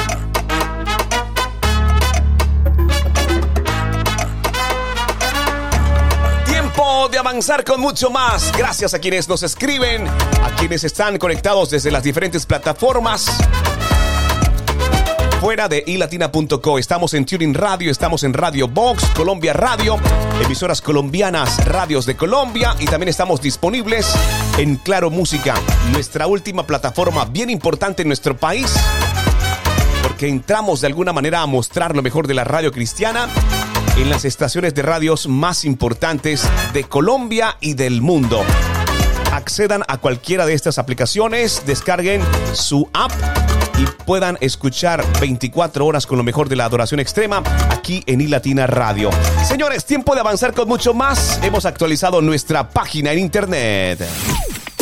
Avanzar con mucho más. Gracias a quienes nos escriben, a quienes están conectados desde las diferentes plataformas. Fuera de ilatina.co, estamos en Tuning Radio, estamos en Radio Box, Colombia Radio, emisoras colombianas, radios de Colombia y también estamos disponibles en Claro Música, nuestra última plataforma bien importante en nuestro país, porque entramos de alguna manera a mostrar lo mejor de la radio cristiana en las estaciones de radios más importantes de Colombia y del mundo. Accedan a cualquiera de estas aplicaciones, descarguen su app y puedan escuchar 24 horas con lo mejor de la adoración extrema aquí en iLatina Radio. Señores, tiempo de avanzar con mucho más. Hemos actualizado nuestra página en internet.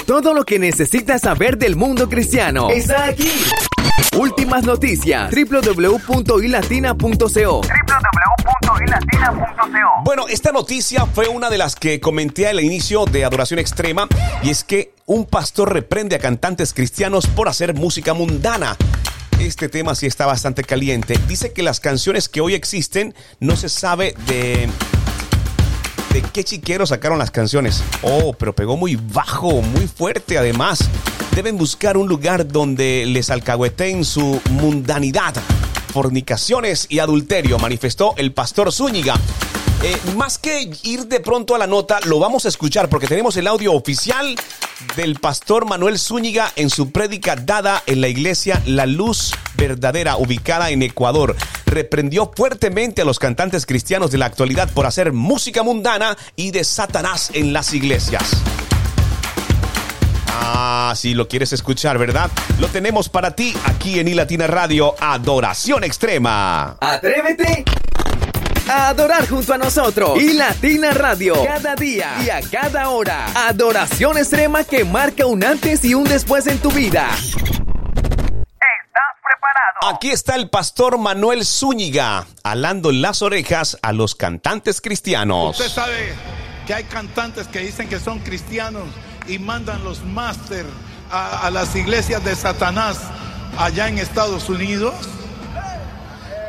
Todo lo que necesitas saber del mundo cristiano está aquí. Últimas noticias. www.ilatina.co Bueno, esta noticia fue una de las que comenté al inicio de Adoración Extrema y es que un pastor reprende a cantantes cristianos por hacer música mundana. Este tema sí está bastante caliente. Dice que las canciones que hoy existen no se sabe de de qué chiquero sacaron las canciones. Oh, pero pegó muy bajo, muy fuerte además. Deben buscar un lugar donde les alcahueteen su mundanidad, fornicaciones y adulterio, manifestó el pastor Zúñiga. Eh, más que ir de pronto a la nota, lo vamos a escuchar porque tenemos el audio oficial del pastor Manuel Zúñiga en su prédica dada en la iglesia La Luz Verdadera, ubicada en Ecuador. Reprendió fuertemente a los cantantes cristianos de la actualidad por hacer música mundana y de Satanás en las iglesias. Ah, si lo quieres escuchar, ¿verdad? Lo tenemos para ti aquí en iLatina Radio, Adoración Extrema. Atrévete a adorar junto a nosotros y Latina Radio cada día y a cada hora. Adoración extrema que marca un antes y un después en tu vida. Aquí está el pastor Manuel Zúñiga, alando las orejas a los cantantes cristianos. Usted sabe que hay cantantes que dicen que son cristianos y mandan los máster a, las iglesias de Satanás allá en Estados Unidos.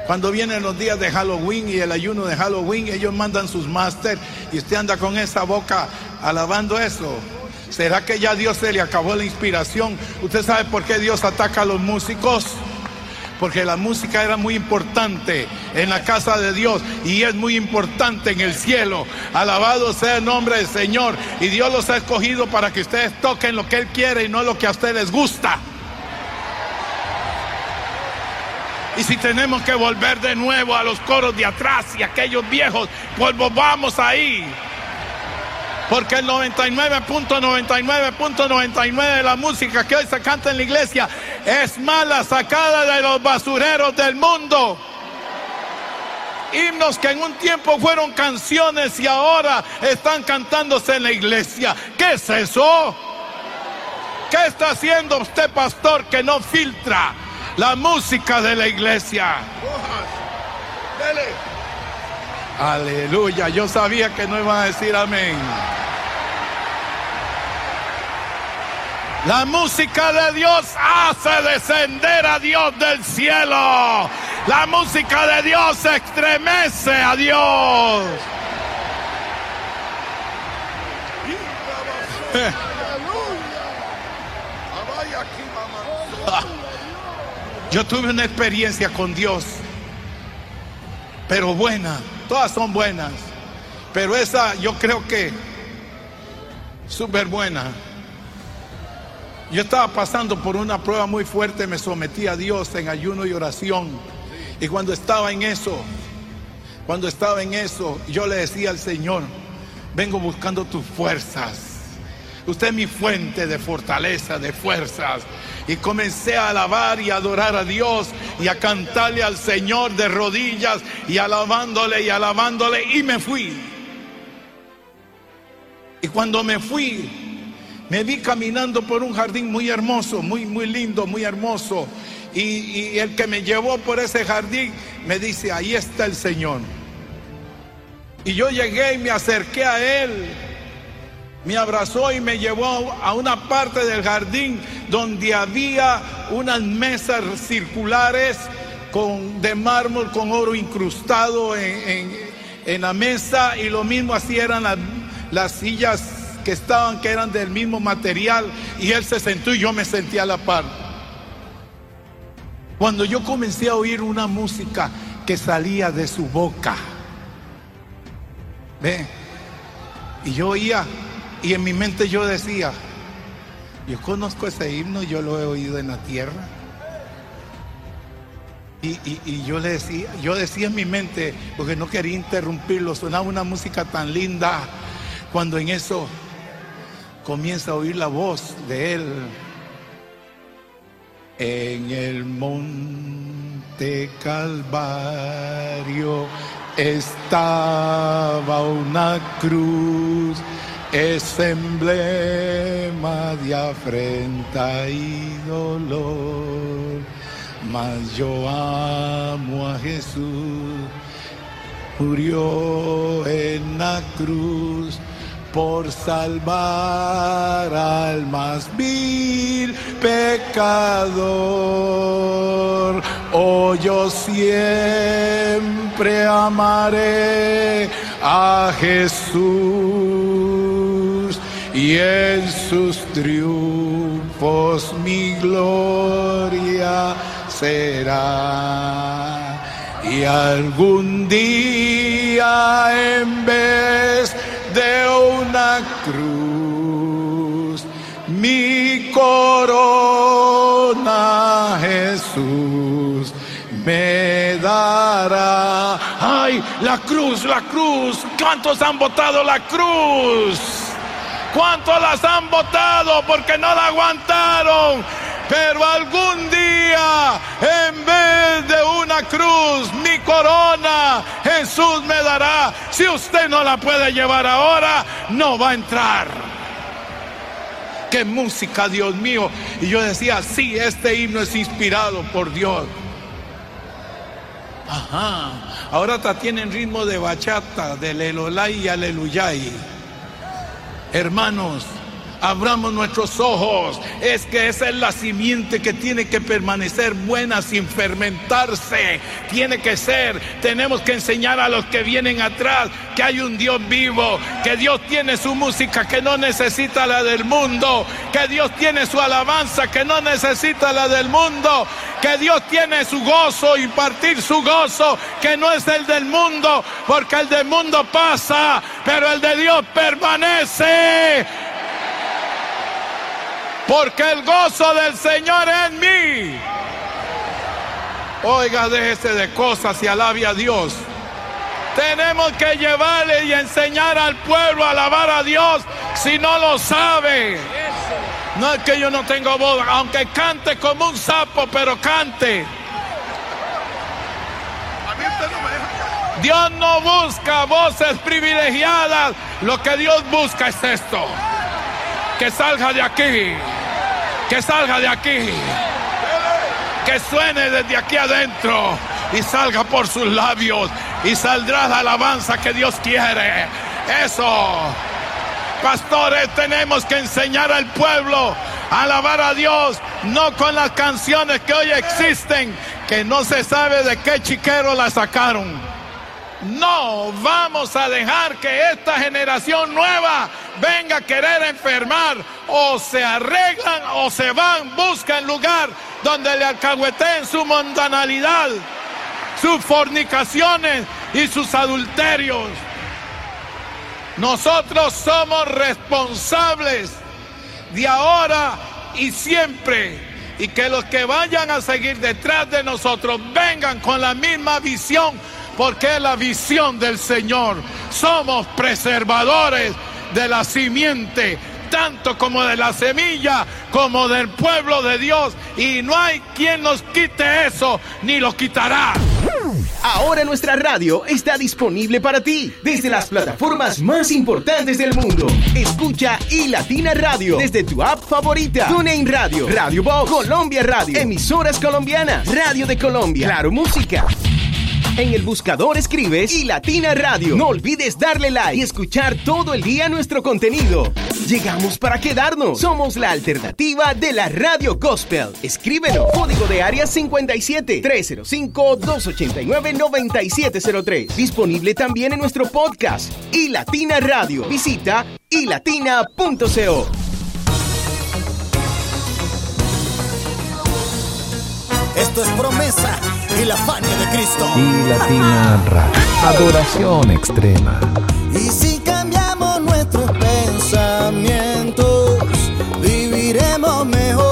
Cuando vienen los días de Halloween y el ayuno de Halloween, ellos mandan sus máster y usted anda con esa boca alabando eso. ¿Será que ya Dios se le acabó la inspiración? ¿Usted sabe por qué Dios ataca a los músicos? Porque la música era muy importante en la casa de Dios y es muy importante en el cielo. Alabado sea el nombre del Señor. Y Dios los ha escogido para que ustedes toquen lo que Él quiere y no lo que a ustedes les gusta. Y si tenemos que volver de nuevo a los coros de atrás y aquellos viejos, pues volvamos ahí. Porque el 99.99.99 de la música que hoy se canta en la iglesia es mala, sacada de los basureros del mundo. Himnos que en un tiempo fueron canciones y ahora están cantándose en la iglesia. ¿Qué es eso? ¿Qué está haciendo usted, pastor, que no filtra? La música de la iglesia. Aleluya. Yo sabía que no iban a decir amén. La música de Dios hace descender a Dios del cielo. La música de Dios estremece a Dios. Yo tuve una experiencia con Dios, pero buena, todas son buenas, pero esa yo creo que súper buena. Yo estaba pasando por una prueba muy fuerte, me sometí a Dios en ayuno y oración. Y cuando estaba en eso, cuando estaba en eso, yo le decía al Señor, vengo buscando tus fuerzas. Usted es mi fuente de fortaleza, de fuerzas. Y comencé a alabar y adorar a Dios y a cantarle al Señor de rodillas y alabándole y alabándole y me fui. Y cuando me fui, me vi caminando por un jardín muy hermoso, muy, muy lindo, muy hermoso. Y, y el que me llevó por ese jardín me dice, ahí está el Señor. Y yo llegué y me acerqué a Él. Me abrazó y me llevó a una parte del jardín donde había unas mesas circulares con, de mármol con oro incrustado en, en- la mesa y lo mismo así eran las, las sillas que estaban, que eran del mismo material y él se sentó y yo me sentí a la par. Cuando yo comencé a oír una música que salía de su boca, ve, y yo oía, y en mi mente yo decía, yo conozco ese himno, yo lo he oído en la tierra. Y, y- y yo le decía, yo decía en mi mente, porque no quería interrumpirlo, sonaba una música tan linda, cuando en eso comienza a oír la voz de él. En el monte Calvario estaba una cruz, es emblema de afrenta y dolor. Mas yo amo a Jesús, murió en la cruz por salvar al más vil pecador. Oh, yo siempre amaré a Jesús y en sus triunfos mi gloria será. Y algún día en vez de una cruz, mi corona Jesús me dará. ¡Ay, la cruz, la cruz! ¿Cuántos han votado la cruz? ¿Cuántos las han votado porque no la aguantaron? Pero algún día, en vez de una cruz, mi corona, Jesús me dará. Si usted no la puede llevar ahora, no va a entrar. Qué música, Dios mío. Y yo decía, sí, este himno es inspirado por Dios. Ajá. Ahora tienen ritmo de bachata, del elolay y aleluyay. Hermanos, abramos nuestros ojos. Es que esa es la simiente que tiene que permanecer buena sin fermentarse. Tiene que ser. Tenemos que enseñar a los que vienen atrás que hay un Dios vivo, que Dios tiene su música que no necesita la del mundo, que Dios tiene su alabanza que no necesita la del mundo, que Dios tiene su gozo y partir su gozo que no es el del mundo, porque el del mundo pasa, pero el de Dios permanece. Porque el gozo del Señor es mí. Oiga, déjese de cosas y alabe a Dios. Tenemos que llevarle y enseñar al pueblo a alabar a Dios si no lo sabe. No es que yo no tengo voz, aunque cante como un sapo, pero cante. Dios no busca voces privilegiadas. Lo que Dios busca es esto. Que salga de aquí. Que salga de aquí. que suene desde aquí adentro y salga por sus labios y saldrá la alabanza que Dios quiere. Eso. Pastores, tenemos que enseñar al pueblo a alabar a Dios, no con las canciones que hoy existen, que no se sabe de qué chiquero la sacaron. No vamos a dejar que esta generación nueva venga a querer enfermar. O se arreglan o se van, buscan lugar donde le alcahueteen su mundanalidad, sus fornicaciones y sus adulterios. Nosotros somos responsables de ahora y siempre. Y que los que vayan a seguir detrás de nosotros vengan con la misma visión, porque es la visión del Señor. Somos preservadores de la simiente, tanto como de la semilla, como del pueblo de Dios. Y no hay quien nos quite eso, ni lo quitará. Ahora nuestra radio está disponible para ti desde las plataformas más importantes del mundo. Escucha y Latina Radio desde tu app favorita. TuneIn Radio, Radio Box, Colombia Radio, emisoras colombianas, Radio de Colombia, Claro Música. En el buscador escribes y Latina Radio. No olvides darle like y escuchar todo el día nuestro contenido. Llegamos para quedarnos. Somos la alternativa de la radio gospel. Escríbelo. Código de área 57 305 289 9703. Disponible también en nuestro podcast y Latina Radio. Visita ilatina.co. Esto es promesa y la fania de Cristo. Y Latina Radio. Adoración extrema. Y si cambiamos nuestros pensamientos, viviremos mejor.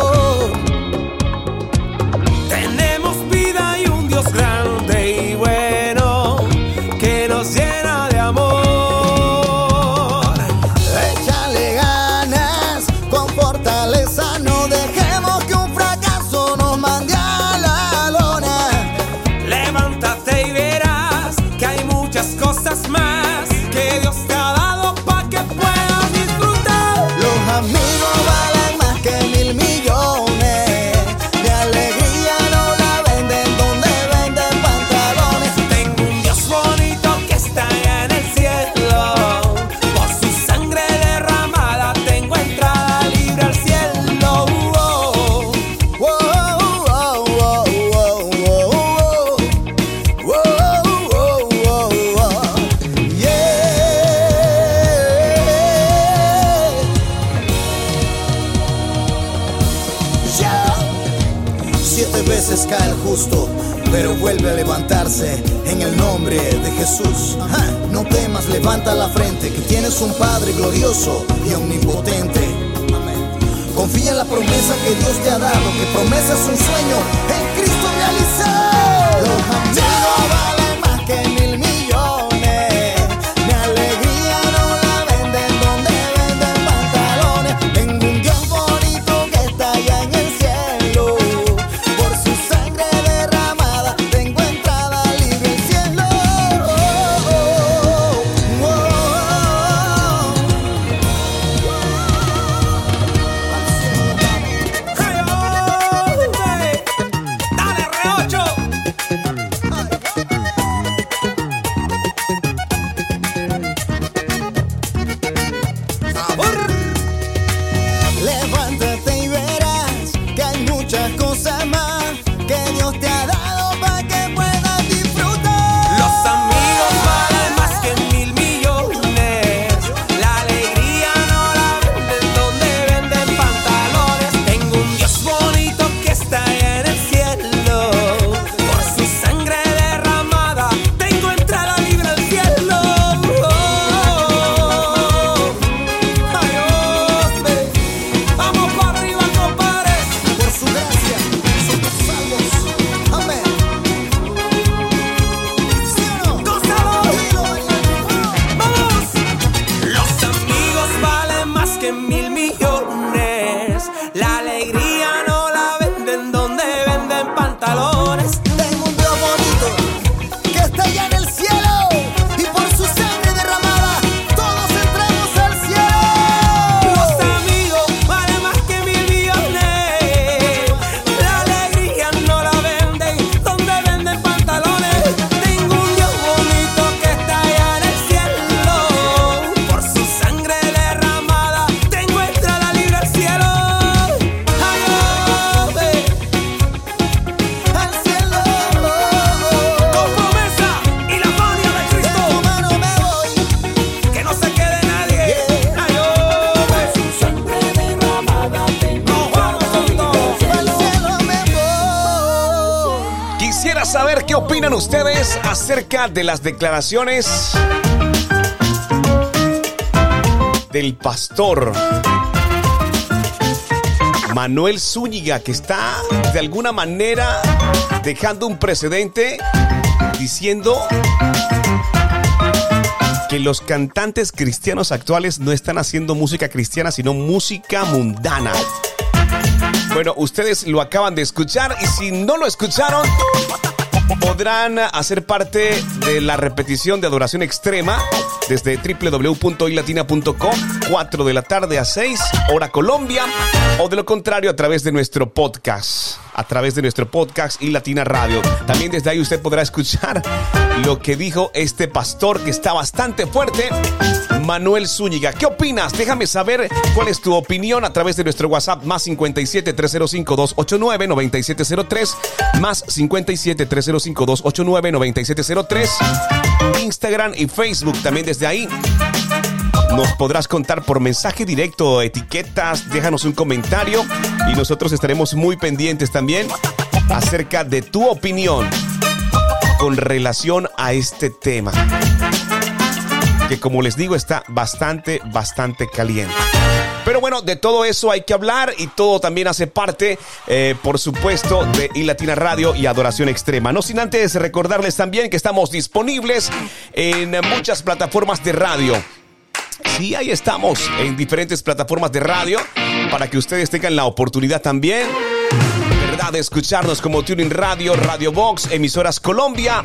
Levantarse en el nombre de Jesús. No temas, levanta la frente, que tienes un Padre glorioso y omnipotente. Confía en la promesa que Dios te ha dado, que promesa es un sueño en Cristo realizado. De las declaraciones del pastor Manuel Zúñiga, que está de alguna manera dejando un precedente diciendo que los cantantes cristianos actuales no están haciendo música cristiana, sino música mundana. Bueno, ustedes lo acaban de escuchar y si no lo escucharon, podrán hacer parte de la repetición de Adoración Extrema desde www.ilatina.com, 4 de la tarde a 6, hora Colombia, o de lo contrario a través de nuestro podcast, a través de nuestro podcast y Latina Radio. También desde ahí usted podrá escuchar lo que dijo este pastor que está bastante fuerte, Manuel Zúñiga. ¿Qué opinas? Déjame saber cuál es tu opinión a través de nuestro WhatsApp más 57 305 289 9703 más 57 305 289 9703 Instagram y Facebook también desde ahí. Nos podrás contar por mensaje directo, etiquetas, déjanos un comentario y nosotros estaremos muy pendientes también acerca de tu opinión con relación a este tema. Que como les digo está bastante, bastante caliente. Bueno, de todo eso hay que hablar y todo también hace parte, eh, por supuesto, de iLatina Radio y Adoración Extrema. No sin antes recordarles también que estamos disponibles en muchas plataformas de radio. Sí, ahí estamos en diferentes plataformas de radio para que ustedes tengan la oportunidad también, ¿verdad?, de escucharnos como Tuning Radio, Radio Box, Emisoras Colombia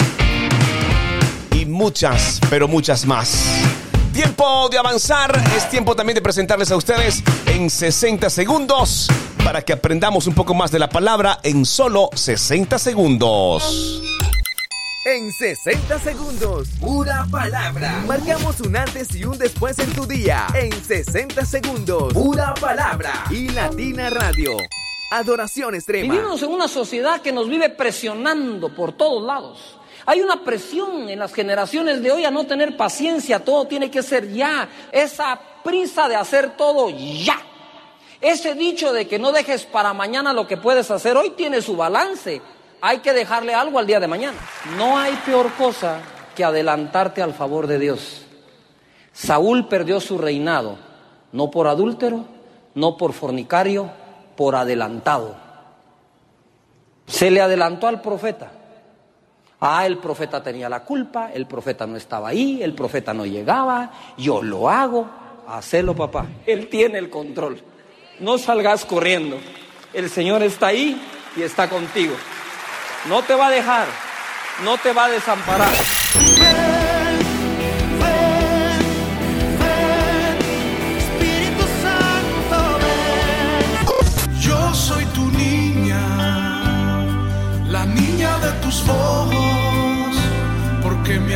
y muchas, pero muchas más. Tiempo de avanzar, es tiempo también de presentarles a ustedes en 60 segundos para que aprendamos un poco más de la palabra en solo 60 segundos. En 60 segundos, pura palabra. Marcamos un antes y un después en tu día. En 60 segundos, pura palabra. Y Latina Radio. Adoración extrema. Vivimos en una sociedad que nos vive presionando por todos lados. Hay una presión en las generaciones de hoy a no tener paciencia, todo tiene que ser ya. Esa prisa de hacer todo ya. Ese dicho de que no dejes para mañana lo que puedes hacer hoy tiene su balance. Hay que dejarle algo al día de mañana. No hay peor cosa que adelantarte al favor de Dios. Saúl perdió su reinado, no por adúltero, no por fornicario, por adelantado. Se le adelantó al profeta. Ah, el profeta tenía la culpa, el profeta no estaba ahí, el profeta no llegaba, yo lo hago, hacelo papá, él tiene el control. No salgas corriendo, el Señor está ahí y está contigo. No te va a dejar, no te va a desamparar. Yo soy tu niña, la niña de tus ojos,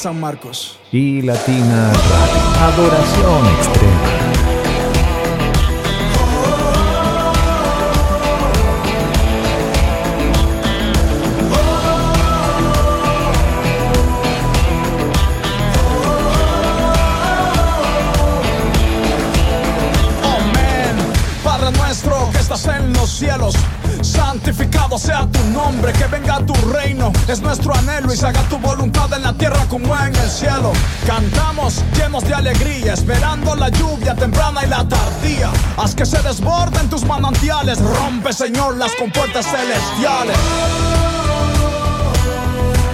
San Marcos. Y Latina Radio. Adoración extrema. Amén. Padre nuestro que estás en los cielos, santificado sea tu nombre, que venga tu reino, es nuestro anhelo y se haga tu voluntad como en el cielo. Cantamos llenos de alegría, esperando la lluvia temprana y la tardía. Haz que se desborden tus manantiales, rompe Señor las compuertas celestiales.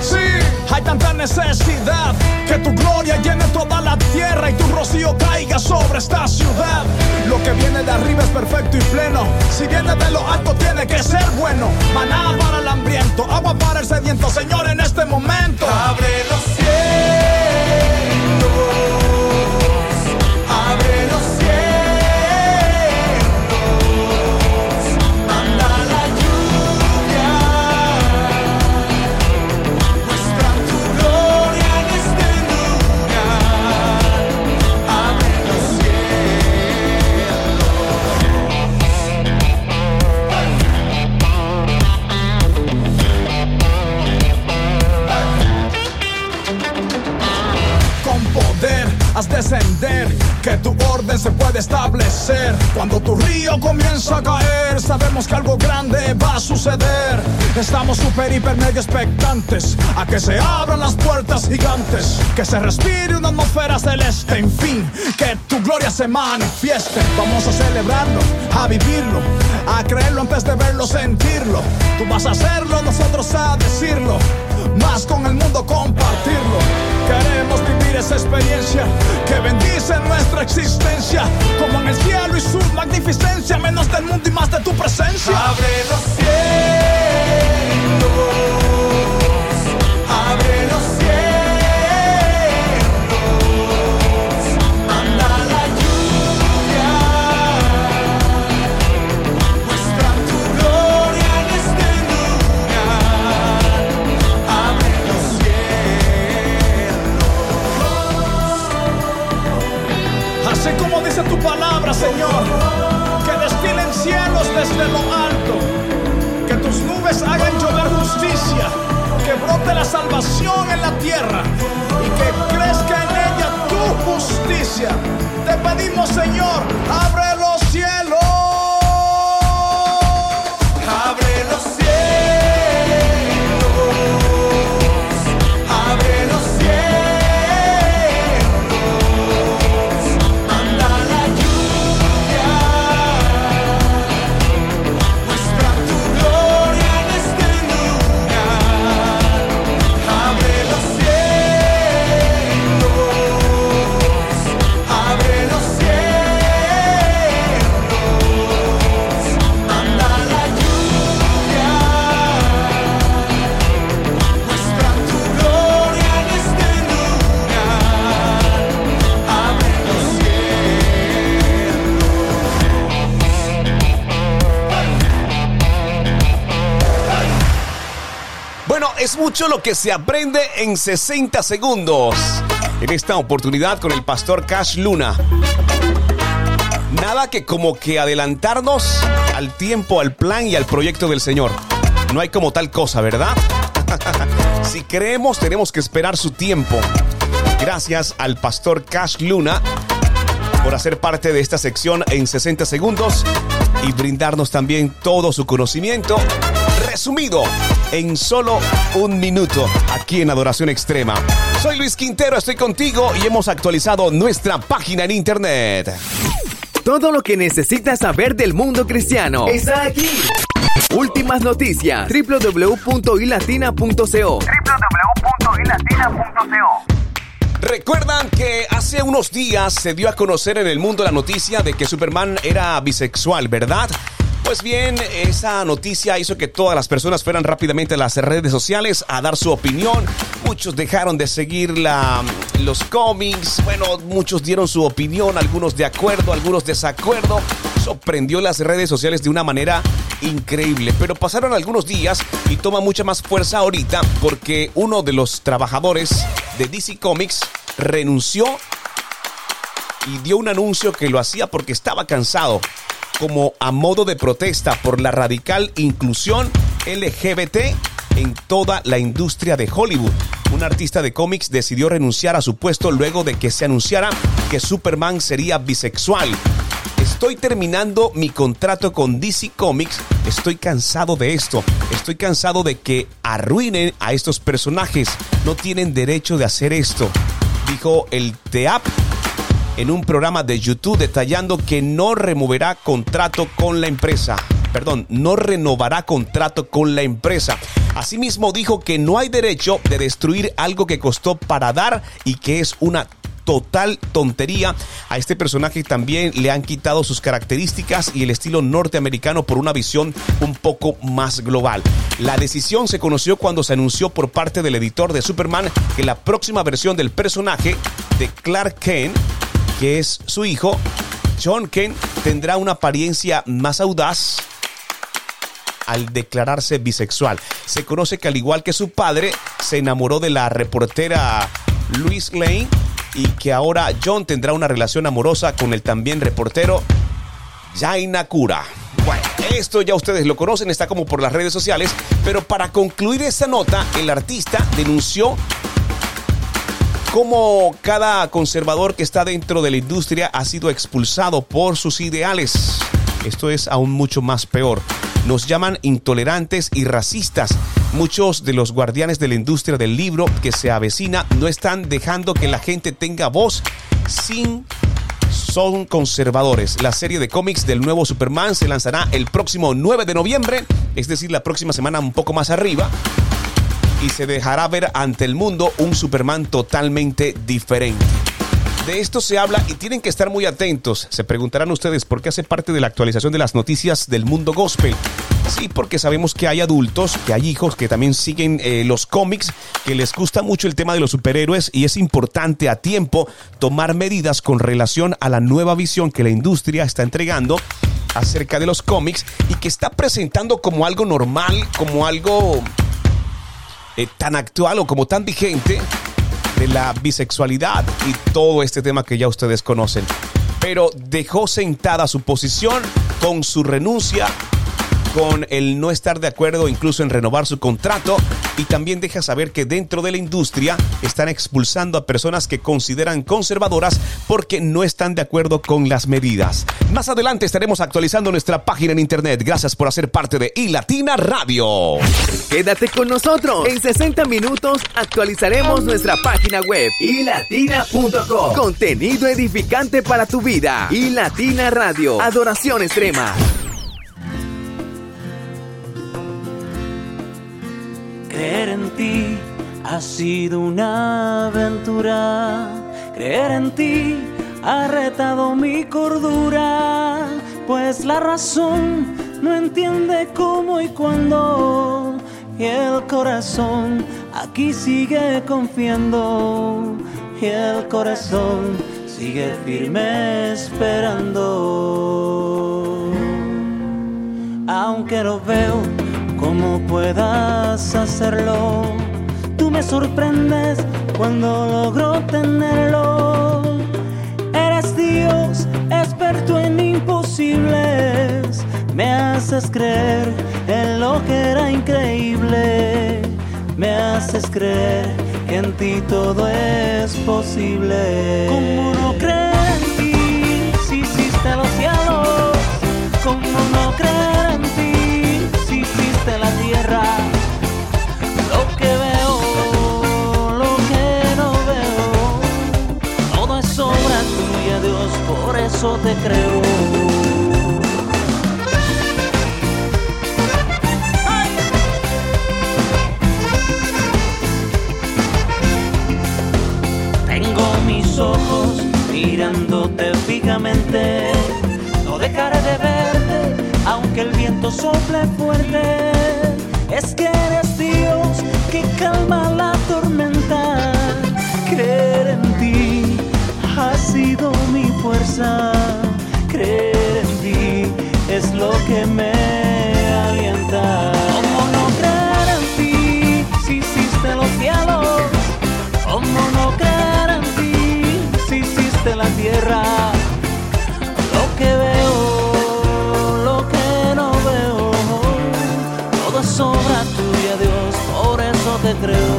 Sí, hay tanta necesidad que tu gloria llene toda la tierra y tu rocío caiga sobre esta ciudad. Lo que viene de arriba es perfecto y pleno. Si viene de lo alto, tiene que ser bueno. Maná para el hambriento, agua para el sediento, Señor, en este momento. Estamos super, hiper, mega expectantes a que se abran las puertas gigantes, que se respire una atmósfera celeste, en fin, que tu gloria se manifieste. Vamos a celebrarlo, a vivirlo, a creerlo antes de verlo, sentirlo. Tú vas a hacerlo, nosotros a decirlo, más con el mundo compartirlo. Queremos vivir esa experiencia que bendice nuestra existencia, como en el cielo y su magnificencia, menos del mundo y más de tu presencia. Abre los cielos, abre los cielos, Señor, que destilen cielos desde lo alto, que tus nubes hagan llover justicia, que brote la salvación en la tierra y que crezca en ella tu justicia. Te pedimos, Señor, abre es mucho lo que se aprende en 60 segundos. En esta oportunidad con el pastor Cash Luna. Nada que como que adelantarnos al tiempo, al plan y al proyecto del Señor. No hay como tal cosa, ¿verdad? si creemos, tenemos que esperar su tiempo. Gracias al pastor Cash Luna por hacer parte de esta sección en 60 segundos y brindarnos también todo su conocimiento resumido en solo un minuto aquí en Adoración Extrema. Soy Luis Quintero, estoy contigo y hemos actualizado nuestra página en internet. Todo lo que necesitas saber del mundo cristiano está aquí. Últimas noticias. www.ilatina.co. Recuerdan que hace unos días se dio a conocer en el mundo la noticia de que Superman era bisexual, ¿verdad? Pues bien, esa noticia hizo que todas las personas fueran rápidamente a las redes sociales a dar su opinión. Muchos dejaron de seguir la, los cómics. Bueno, muchos dieron su opinión, algunos de acuerdo, algunos desacuerdo. Sorprendió las redes sociales de una manera increíble. Pero pasaron algunos días y toma mucha más fuerza ahorita porque uno de los trabajadores de DC Comics renunció y dio un anuncio que lo hacía porque estaba cansado como a modo de protesta por la radical inclusión LGBT en toda la industria de Hollywood. Un artista de cómics decidió renunciar a su puesto luego de que se anunciara que Superman sería bisexual. Estoy terminando mi contrato con DC Comics. Estoy cansado de esto. Estoy cansado de que arruinen a estos personajes. No tienen derecho de hacer esto. Dijo el TEAP en un programa de YouTube detallando que no removerá contrato con la empresa. Perdón, no renovará contrato con la empresa. Asimismo dijo que no hay derecho de destruir algo que costó para dar y que es una total tontería. A este personaje también le han quitado sus características y el estilo norteamericano por una visión un poco más global. La decisión se conoció cuando se anunció por parte del editor de Superman que la próxima versión del personaje de Clark Kent que es su hijo, John Kent, tendrá una apariencia más audaz al declararse bisexual. Se conoce que al igual que su padre, se enamoró de la reportera Louise Lane y que ahora John tendrá una relación amorosa con el también reportero Jaina Kura. Bueno, esto ya ustedes lo conocen, está como por las redes sociales, pero para concluir esta nota, el artista denunció cómo cada conservador que está dentro de la industria ha sido expulsado por sus ideales. Esto es aún mucho más peor. Nos llaman intolerantes y racistas. Muchos de los guardianes de la industria del libro que se avecina no están dejando que la gente tenga voz sin son conservadores. La serie de cómics del nuevo Superman se lanzará el próximo 9 de noviembre, es decir, la próxima semana un poco más arriba. Y se dejará ver ante el mundo un Superman totalmente diferente. De esto se habla y tienen que estar muy atentos. Se preguntarán ustedes por qué hace parte de la actualización de las noticias del mundo gospel. Sí, porque sabemos que hay adultos, que hay hijos que también siguen eh, los cómics, que les gusta mucho el tema de los superhéroes y es importante a tiempo tomar medidas con relación a la nueva visión que la industria está entregando acerca de los cómics y que está presentando como algo normal, como algo eh, tan actual o como tan vigente de la bisexualidad y todo este tema que ya ustedes conocen. Pero dejó sentada su posición con su renuncia con el no estar de acuerdo incluso en renovar su contrato y también deja saber que dentro de la industria están expulsando a personas que consideran conservadoras porque no están de acuerdo con las medidas. Más adelante estaremos actualizando nuestra página en internet. Gracias por hacer parte de iLatina Radio. Quédate con nosotros. En 60 minutos actualizaremos nuestra página web ilatina.com. Contenido edificante para tu vida. iLatina Radio. Adoración extrema. Creer en ti ha sido una aventura. Creer en ti ha retado mi cordura. Pues la razón no entiende cómo y cuándo. Y el corazón aquí sigue confiando. Y el corazón sigue firme esperando. Aunque lo veo cómo puedas hacerlo. Tú me sorprendes cuando logro tenerlo. Eres Dios, experto en imposibles. Me haces creer en lo que era increíble. Me haces creer que en ti todo es posible. ¿Cómo no creer en ti si hiciste los cielos? ¿Cómo no creer en Lo que veo, lo que no veo, todo es obra tuya, Dios, por eso te creo. Ojos mirándote fijamente, no dejaré de verte aunque el viento sople fuerte. Es que eres Dios que calma la tormenta. Creer en ti ha sido mi fuerza. Creer en ti es lo que me alienta. ¿Cómo no creer en ti si hiciste los cielos? ¿Cómo no creer en ti si hiciste la tierra? Creo.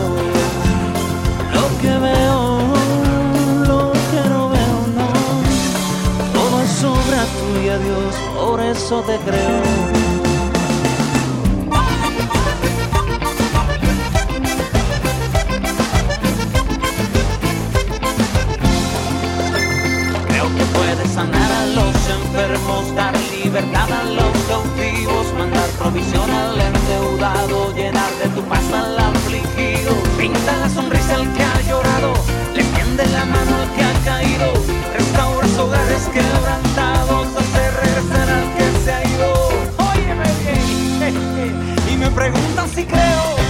Lo que veo, lo que no veo, no. Todo es obra tuya, Dios, por eso te creo. Creo que puedes sanar a los enfermos, dar libertad a los cautivos, mandar provisión al endeudado, llenar de tu paz al afligido, pinta la sonrisa al que ha llorado, le tiende la mano al que ha caído, restaura hogares quebrantados, hace regresar al que se ha ido. Óyeme bien, y me preguntan si creo,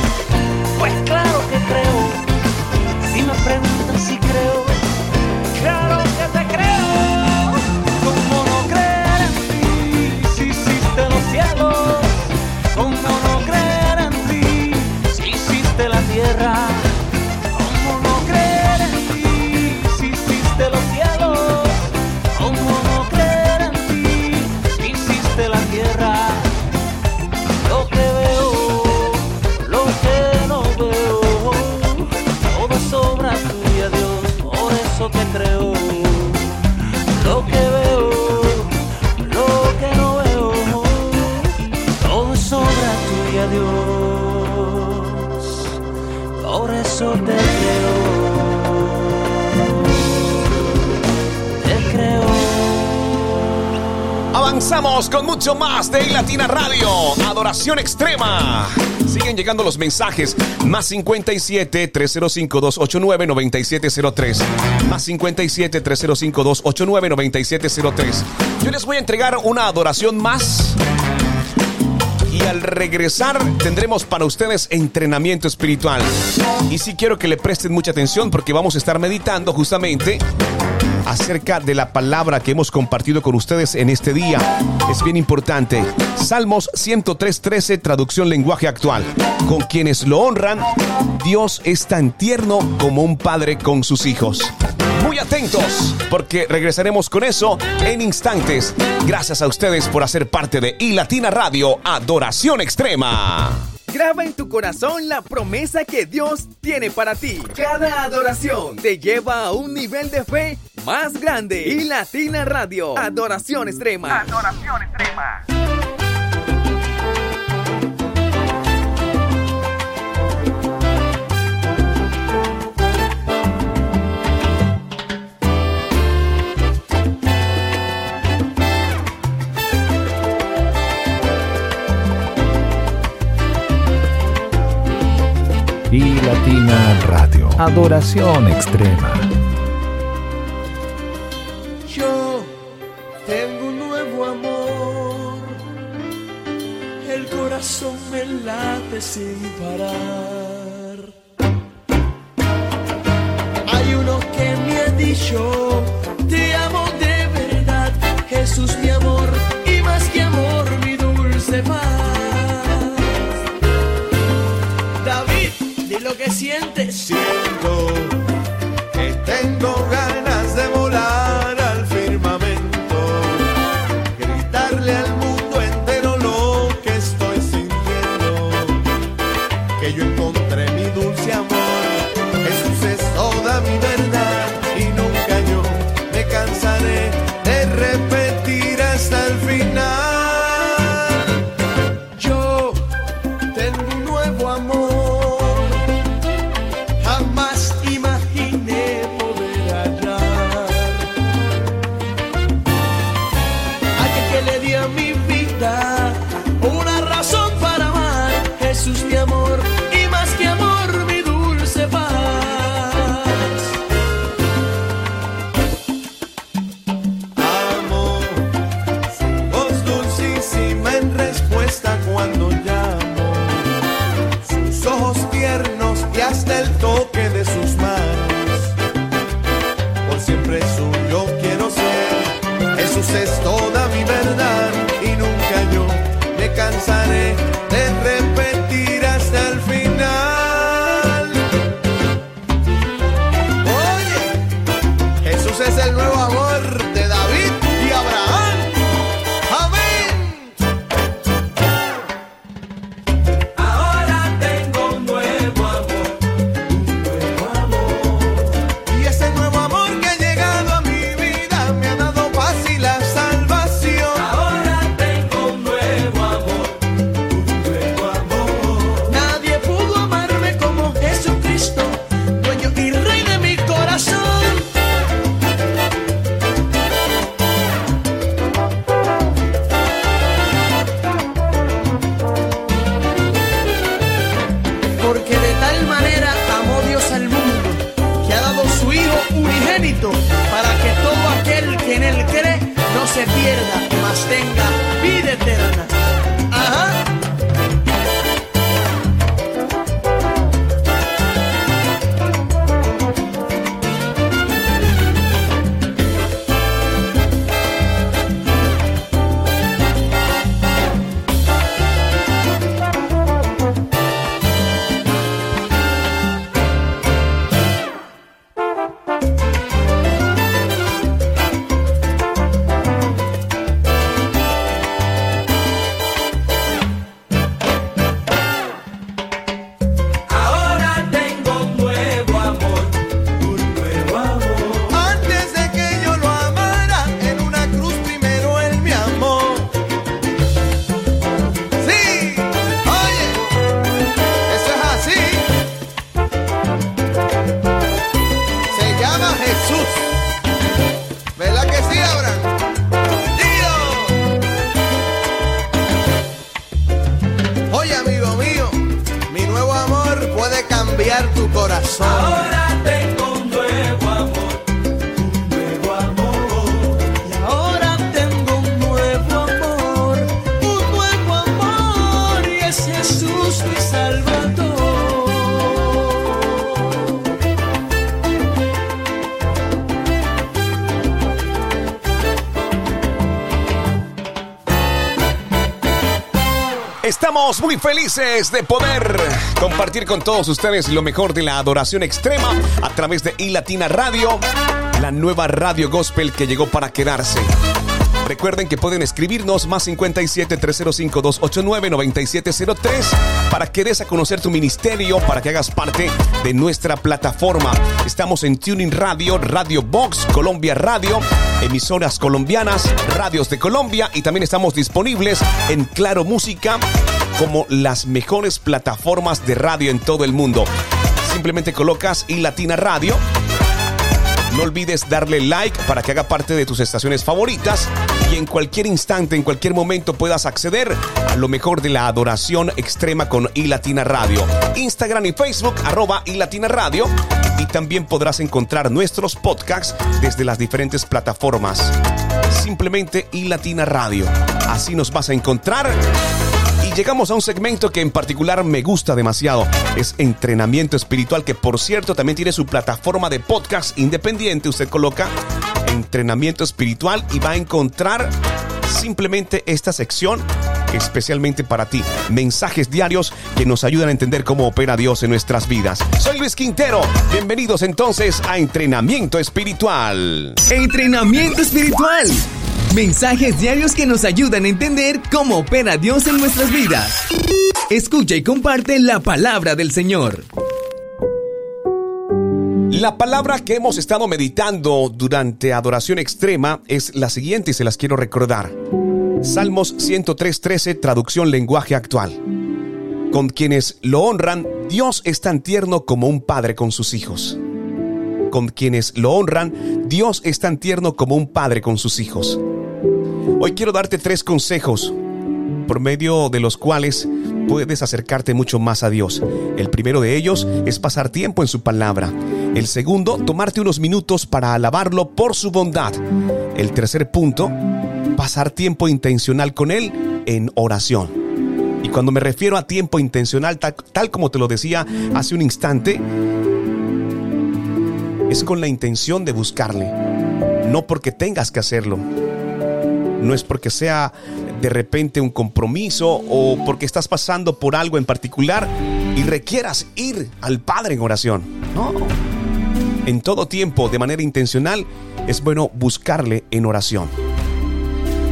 Con mucho más de Latina Radio. Adoración extrema. Siguen llegando los mensajes. Más 57 305 289 9703. Más 57 305 289 9703. Yo les voy a entregar una adoración más. Y al regresar tendremos para ustedes entrenamiento espiritual. Y sí quiero que le presten mucha atención porque vamos a estar meditando justamente acerca de la palabra que hemos compartido con ustedes en este día. Es bien importante. Salmos 103.13, traducción lenguaje actual. Con quienes lo honran, Dios es tan tierno como un padre con sus hijos. Muy atentos, porque regresaremos con eso en instantes. Gracias a ustedes por hacer parte de iLatina Radio Adoración Extrema. Graba en tu corazón la promesa que Dios tiene para ti. Cada adoración te lleva a un nivel de fe más grande. Y Latina Radio, Adoración Extrema. Adoración Extrema. Y Latina Radio. Adoración extrema. Yo tengo un nuevo amor, el corazón me late sin parar. Hay uno que me ha dicho, te amo de verdad, Jesús mi amor, y más que amor, mi dulce paz. Que sientes. Siento Muy felices de poder compartir con todos ustedes lo mejor de la adoración extrema a través de iLatina Radio, la nueva radio gospel que llegó para quedarse. Recuerden que pueden escribirnos más 57 305 289 9703 para que des a conocer tu ministerio, para que hagas parte de nuestra plataforma. Estamos en Tuning Radio, Radio Box, Colombia Radio, emisoras colombianas, radios de Colombia y también estamos disponibles en Claro Música como las mejores plataformas de radio en todo el mundo. Simplemente colocas y Latina Radio no olvides darle like para que haga parte de tus estaciones favoritas y en cualquier instante, en cualquier momento puedas acceder a lo mejor de la adoración extrema con iLatina Radio. Instagram y Facebook, arroba iLatina Radio. Y también podrás encontrar nuestros podcasts desde las diferentes plataformas. Simplemente iLatina Radio. Así nos vas a encontrar llegamos a un segmento que en particular me gusta demasiado. Es entrenamiento espiritual, que por cierto también tiene su plataforma de podcast independiente. Usted coloca entrenamiento espiritual y va a encontrar simplemente esta sección especialmente para ti. Mensajes diarios que nos ayudan a entender cómo opera Dios en nuestras vidas. Soy Luis Quintero. Bienvenidos entonces a Entrenamiento Espiritual. Entrenamiento espiritual. Mensajes diarios que nos ayudan a entender cómo opera Dios en nuestras vidas. Escucha y comparte la palabra del Señor. La palabra que hemos estado meditando durante adoración extrema es la siguiente y se las quiero recordar. Salmos 103.13, traducción lenguaje actual. Con quienes lo honran, Dios es tan tierno como un padre con sus hijos. Con quienes lo honran, Dios es tan tierno como un padre con sus hijos. Hoy quiero darte tres consejos por medio de los cuales puedes acercarte mucho más a Dios. El primero de ellos es pasar tiempo en su palabra. El segundo, tomarte unos minutos para alabarlo por su bondad. El tercer punto, pasar tiempo intencional con Él en oración. Y cuando me refiero a tiempo intencional, tal, tal como te lo decía hace un instante, es con la intención de buscarle, no porque tengas que hacerlo. No es porque sea de repente un compromiso o porque estás pasando por algo en particular y requieras ir al Padre en oración. No. En todo tiempo, de manera intencional, es bueno buscarle en oración.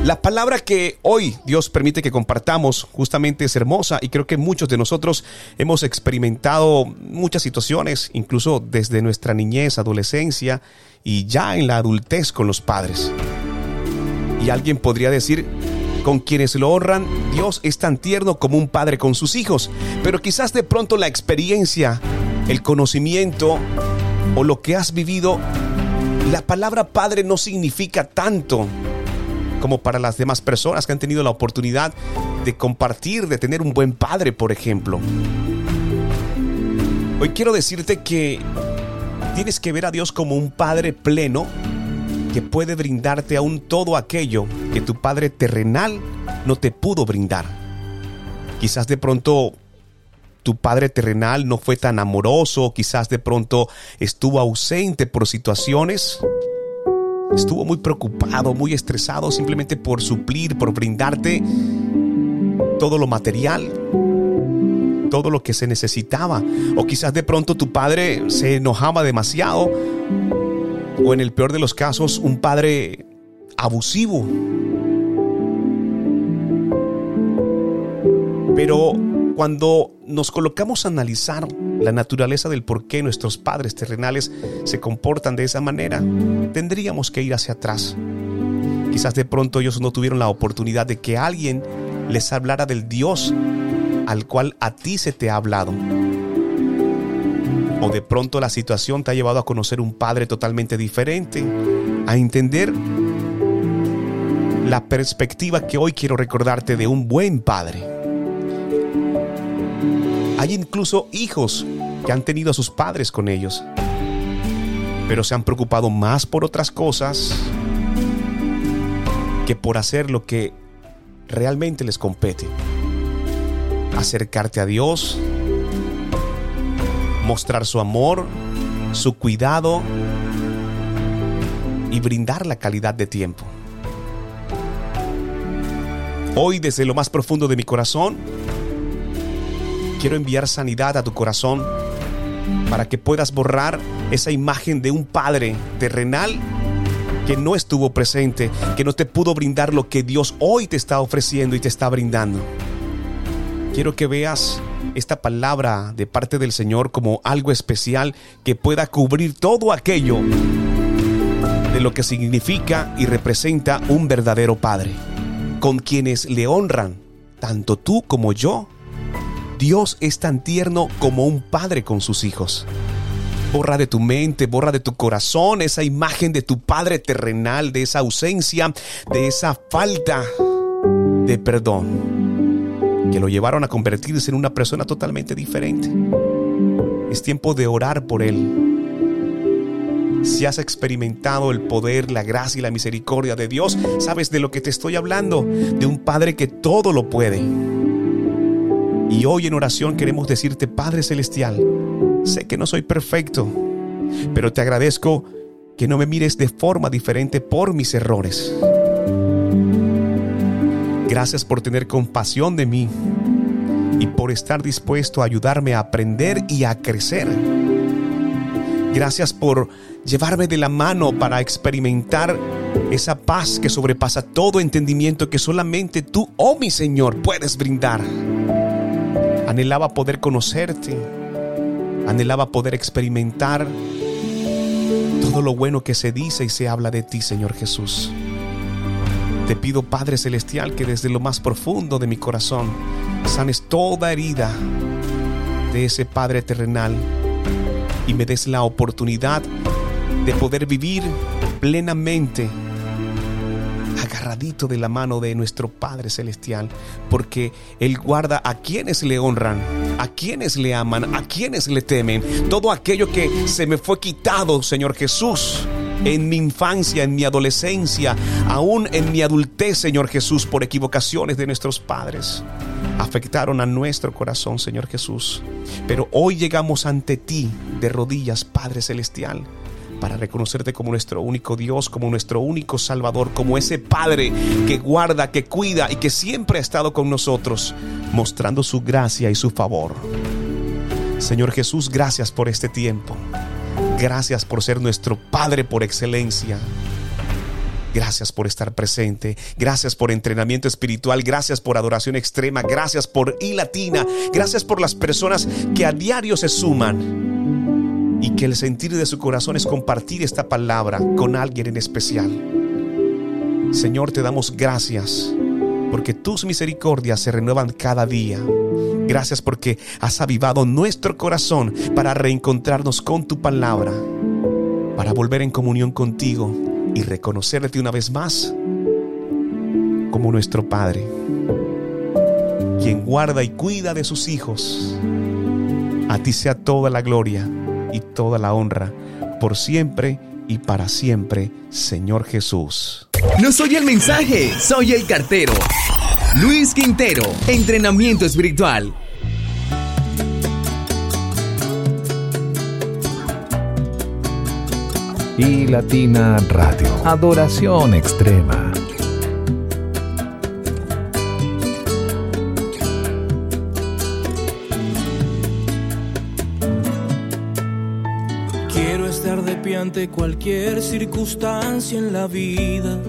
La palabra que hoy Dios permite que compartamos justamente es hermosa y creo que muchos de nosotros hemos experimentado muchas situaciones, incluso desde nuestra niñez, adolescencia y ya en la adultez con los padres. Y alguien podría decir, con quienes lo honran, Dios es tan tierno como un padre con sus hijos, pero quizás de pronto la experiencia, el conocimiento o lo que has vivido, la palabra padre no significa tanto como para las demás personas que han tenido la oportunidad de compartir, de tener un buen padre, por ejemplo. Hoy quiero decirte que tienes que ver a Dios como un padre pleno que puede brindarte aún todo aquello que tu padre terrenal no te pudo brindar. Quizás de pronto tu padre terrenal no fue tan amoroso, quizás de pronto estuvo ausente por situaciones estuvo muy preocupado, muy estresado simplemente por suplir, por brindarte todo lo material, todo lo que se necesitaba. O quizás de pronto tu padre se enojaba demasiado. O en el peor de los casos, un padre abusivo. Pero cuando nos colocamos a analizar la naturaleza del por qué nuestros padres terrenales se comportan de esa manera, tendríamos que ir hacia atrás. Quizás de pronto ellos no tuvieron la oportunidad de que alguien les hablara del Dios al cual a ti se te ha hablado. O de pronto la situación te ha llevado a conocer un padre totalmente diferente, a entender la perspectiva que hoy quiero recordarte de un buen padre. Hay incluso hijos que han tenido a sus padres con ellos, pero se han preocupado más por otras cosas que por hacer lo que realmente les compete. Acercarte a Dios, mostrar su amor, su cuidado y brindar la calidad de tiempo. Hoy desde lo más profundo de mi corazón, quiero enviar sanidad a tu corazón para que puedas borrar esa imagen de un padre terrenal que no estuvo presente, que no te pudo brindar lo que Dios hoy te está ofreciendo y te está brindando. Quiero que veas esta palabra de parte del Señor como algo especial que pueda cubrir todo aquello de lo que significa y representa un verdadero Padre, con quienes le honran, tanto tú como yo. Dios es tan tierno como un padre con sus hijos. Borra de tu mente, borra de tu corazón esa imagen de tu Padre terrenal, de esa ausencia, de esa falta de perdón que lo llevaron a convertirse en una persona totalmente diferente. Es tiempo de orar por Él. Si has experimentado el poder, la gracia y la misericordia de Dios, sabes de lo que te estoy hablando, de un Padre que todo lo puede. Y hoy en oración queremos decirte, Padre Celestial, sé que no soy perfecto, pero te agradezco que no me mires de forma diferente por mis errores. Gracias por tener compasión de mí y por estar dispuesto a ayudarme a aprender y a crecer. Gracias por llevarme de la mano para experimentar esa paz que sobrepasa todo entendimiento que solamente tú, oh mi Señor, puedes brindar. Anhelaba poder conocerte. Anhelaba poder experimentar todo lo bueno que se dice y se habla de ti, Señor Jesús. Te pido, Padre Celestial, que desde lo más profundo de mi corazón sanes toda herida de ese Padre terrenal y me des la oportunidad de poder vivir plenamente agarradito de la mano de nuestro Padre Celestial, porque Él guarda a quienes le honran, a quienes le aman, a quienes le temen. Todo aquello que se me fue quitado, Señor Jesús, en mi infancia, en mi adolescencia, aún en mi adultez, Señor Jesús, por equivocaciones de nuestros padres. Afectaron a nuestro corazón, Señor Jesús. Pero hoy llegamos ante ti de rodillas, Padre Celestial para reconocerte como nuestro único Dios, como nuestro único Salvador, como ese Padre que guarda, que cuida y que siempre ha estado con nosotros, mostrando su gracia y su favor. Señor Jesús, gracias por este tiempo. Gracias por ser nuestro Padre por excelencia. Gracias por estar presente. Gracias por entrenamiento espiritual. Gracias por adoración extrema. Gracias por I Latina. Gracias por las personas que a diario se suman. Y que el sentir de su corazón es compartir esta palabra con alguien en especial. Señor, te damos gracias porque tus misericordias se renuevan cada día. Gracias porque has avivado nuestro corazón para reencontrarnos con tu palabra, para volver en comunión contigo y reconocerte una vez más como nuestro Padre, quien guarda y cuida de sus hijos. A ti sea toda la gloria y toda la honra, por siempre y para siempre, Señor Jesús. No soy el mensaje, soy el cartero. Luis Quintero, entrenamiento espiritual. Y Latina Radio, adoración extrema. Ante cualquier circunstancia en la vida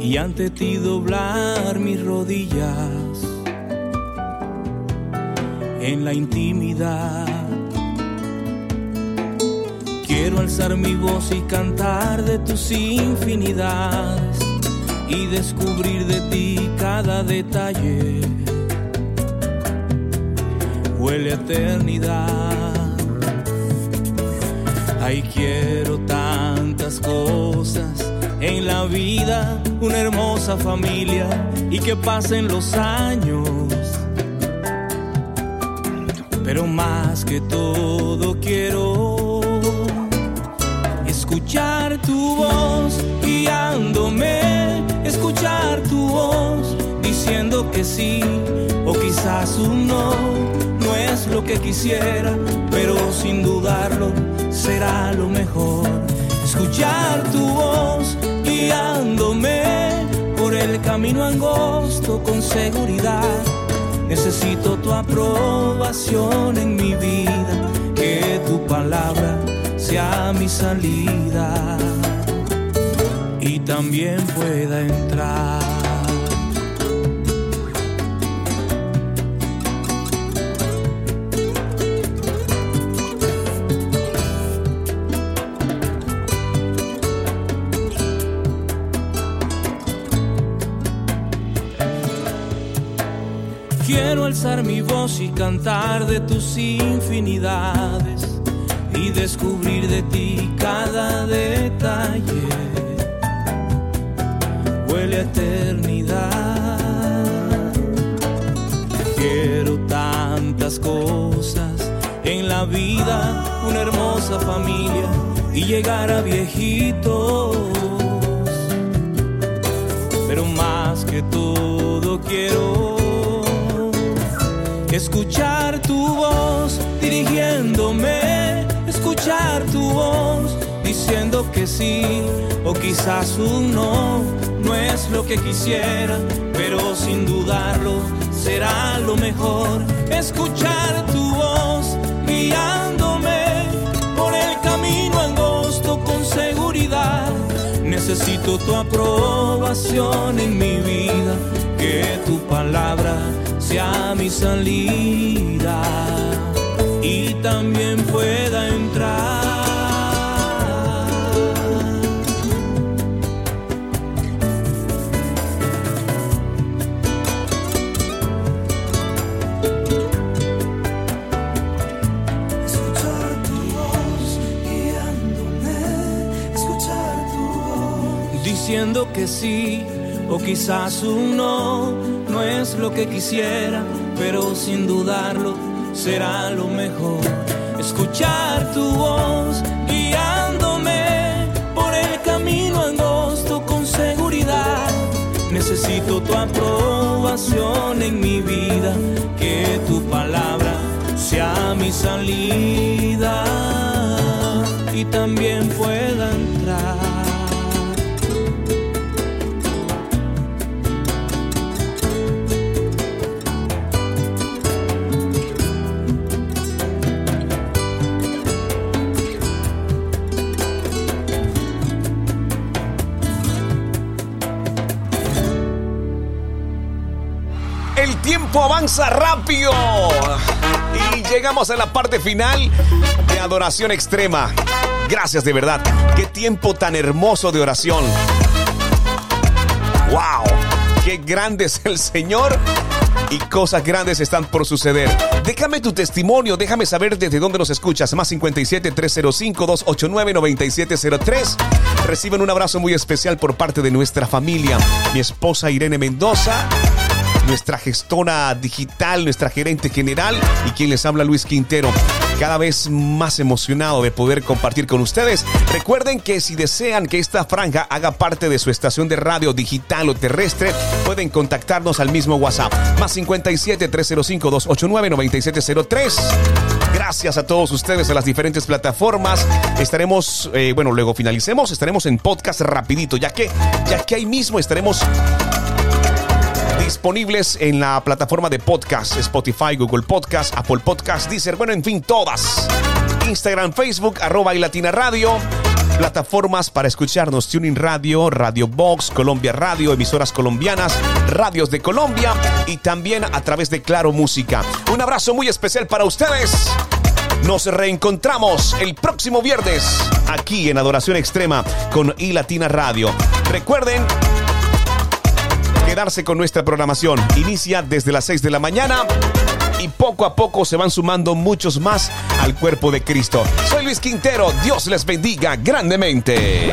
y ante ti doblar mis rodillas en la intimidad. Quiero alzar mi voz y cantar de tus infinidades y descubrir de ti cada detalle. Huele a eternidad. Ay, quiero tantas cosas en la vida, una hermosa familia y que pasen los años pero más que todo quiero escuchar tu voz guiándome, escuchar tu voz diciendo que sí o quizás un no. No es lo que quisiera, pero sin dudarlo será lo mejor. Escuchar tu voz guiándome por el camino angosto con seguridad. Necesito tu aprobación en mi vida, que tu palabra sea mi salida y también pueda entrar. Y cantar de tus infinidades y descubrir de ti cada detalle. Huele a eternidad. Quiero tantas cosas en la vida, una hermosa familia y llegar a viejitos. Pero más que todo quiero escuchar tu voz dirigiéndome, escuchar tu voz diciendo que sí o quizás un no. No es lo que quisiera, pero sin dudarlo será lo mejor. Escuchar tu voz guiándome por el camino angosto con seguridad. Necesito tu aprobación en mi vida, que tu palabra sea mi salida y también pueda entrar. Escuchar tu voz guiándome, escuchar tu voz. diciendo que sí o quizás un no. No es lo que quisiera, pero sin dudarlo será lo mejor. Escuchar tu voz guiándome por el camino angosto con seguridad. Necesito tu aprobación en mi vida, que tu palabra sea mi salida y también pueda entrar. Tiempo avanza rápido. Y llegamos a la parte final de adoración extrema. Gracias de verdad. Qué tiempo tan hermoso de oración. ¡Wow! Qué grande es el Señor y cosas grandes están por suceder. Déjame tu testimonio, déjame saber desde dónde nos escuchas. Más 57 305 289 9703. Reciben un abrazo muy especial por parte de nuestra familia. Mi esposa Irene Mendoza nuestra gestora digital, nuestra gerente general y quien les habla Luis Quintero. Cada vez más emocionado de poder compartir con ustedes. Recuerden que si desean que esta franja haga parte de su estación de radio digital o terrestre, pueden contactarnos al mismo WhatsApp. Más 57 305 289 9703. Gracias a todos ustedes a las diferentes plataformas. Estaremos, eh, bueno, luego finalicemos, estaremos en podcast rapidito, ya que, ya que ahí mismo estaremos disponibles en la plataforma de podcast, Spotify, Google Podcast, Apple Podcast, Deezer, bueno, en fin, todas. Instagram, Facebook, arroba y Latina Radio. Plataformas para escucharnos, Tuning Radio, Radio Box, Colombia Radio, emisoras colombianas, radios de Colombia y también a través de Claro Música. Un abrazo muy especial para ustedes. Nos reencontramos el próximo viernes aquí en Adoración Extrema con I Latina Radio. Recuerden con nuestra programación. Inicia desde las 6 de la mañana y poco a poco se van sumando muchos más al cuerpo de Cristo. Soy Luis Quintero, Dios les bendiga grandemente.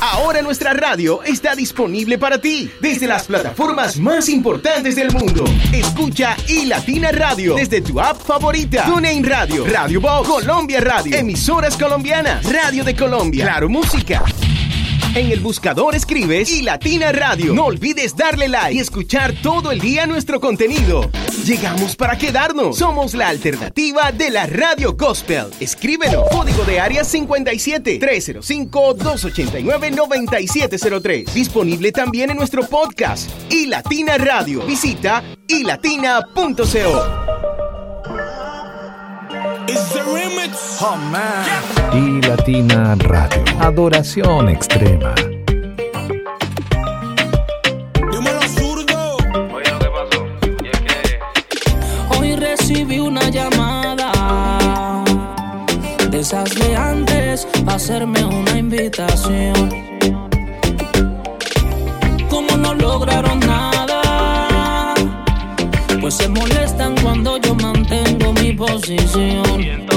Ahora nuestra radio está disponible para ti desde las plataformas más importantes del mundo. Escucha y Latina Radio desde tu app favorita. TuneIn Radio, Radio Box, Colombia Radio, emisoras colombianas, Radio de Colombia, Claro Música. En el buscador escribes y Latina Radio. No olvides darle like y escuchar todo el día nuestro contenido. Llegamos para quedarnos. Somos la alternativa de la radio gospel. Escríbelo. Código de área 57 305 289 9703. Disponible también en nuestro podcast y Latina Radio. Visita ilatina.co. Oh, Y Latina Radio. Adoración extrema. Hoy recibí una llamada de esas de antes hacerme una invitación. Se molestan cuando yo mantengo mi posición.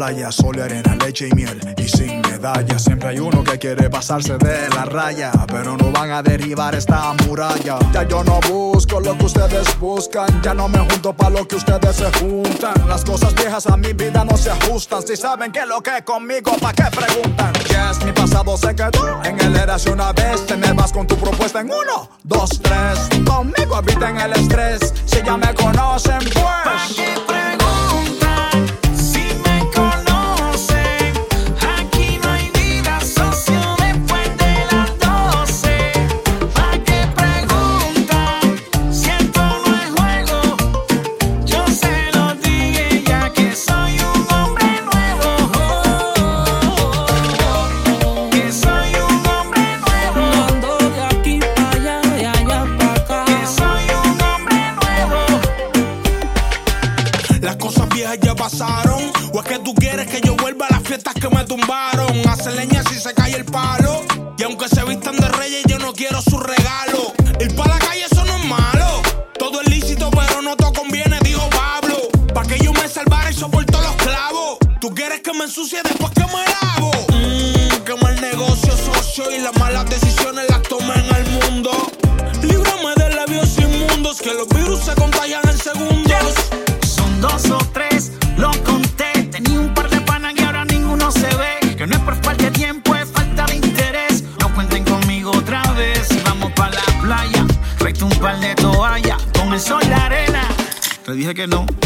Playa, sol, arena, leche y miel. Y sin medalla, siempre hay uno que quiere pasarse de la raya, pero no van a derribar esta muralla. Ya yo no busco lo que ustedes buscan, ya no me junto pa' lo que ustedes se juntan. Las cosas viejas a mi vida no se ajustan, si saben que lo que es conmigo, ¿pa' qué preguntan? Yes, mi pasado se quedó en el era hace una vez, te me vas con tu propuesta en uno, dos, tres. Conmigo habita en el estrés, si ya me conocen, pues. Y aunque se vistan de reyes, yo no quiero su regalo. Ir para la calle, eso no es malo. Todo es lícito, pero no todo conviene, dijo Pablo. Pa' que yo me salvara y soporto los clavos. Tú quieres que me ensucie después Que no.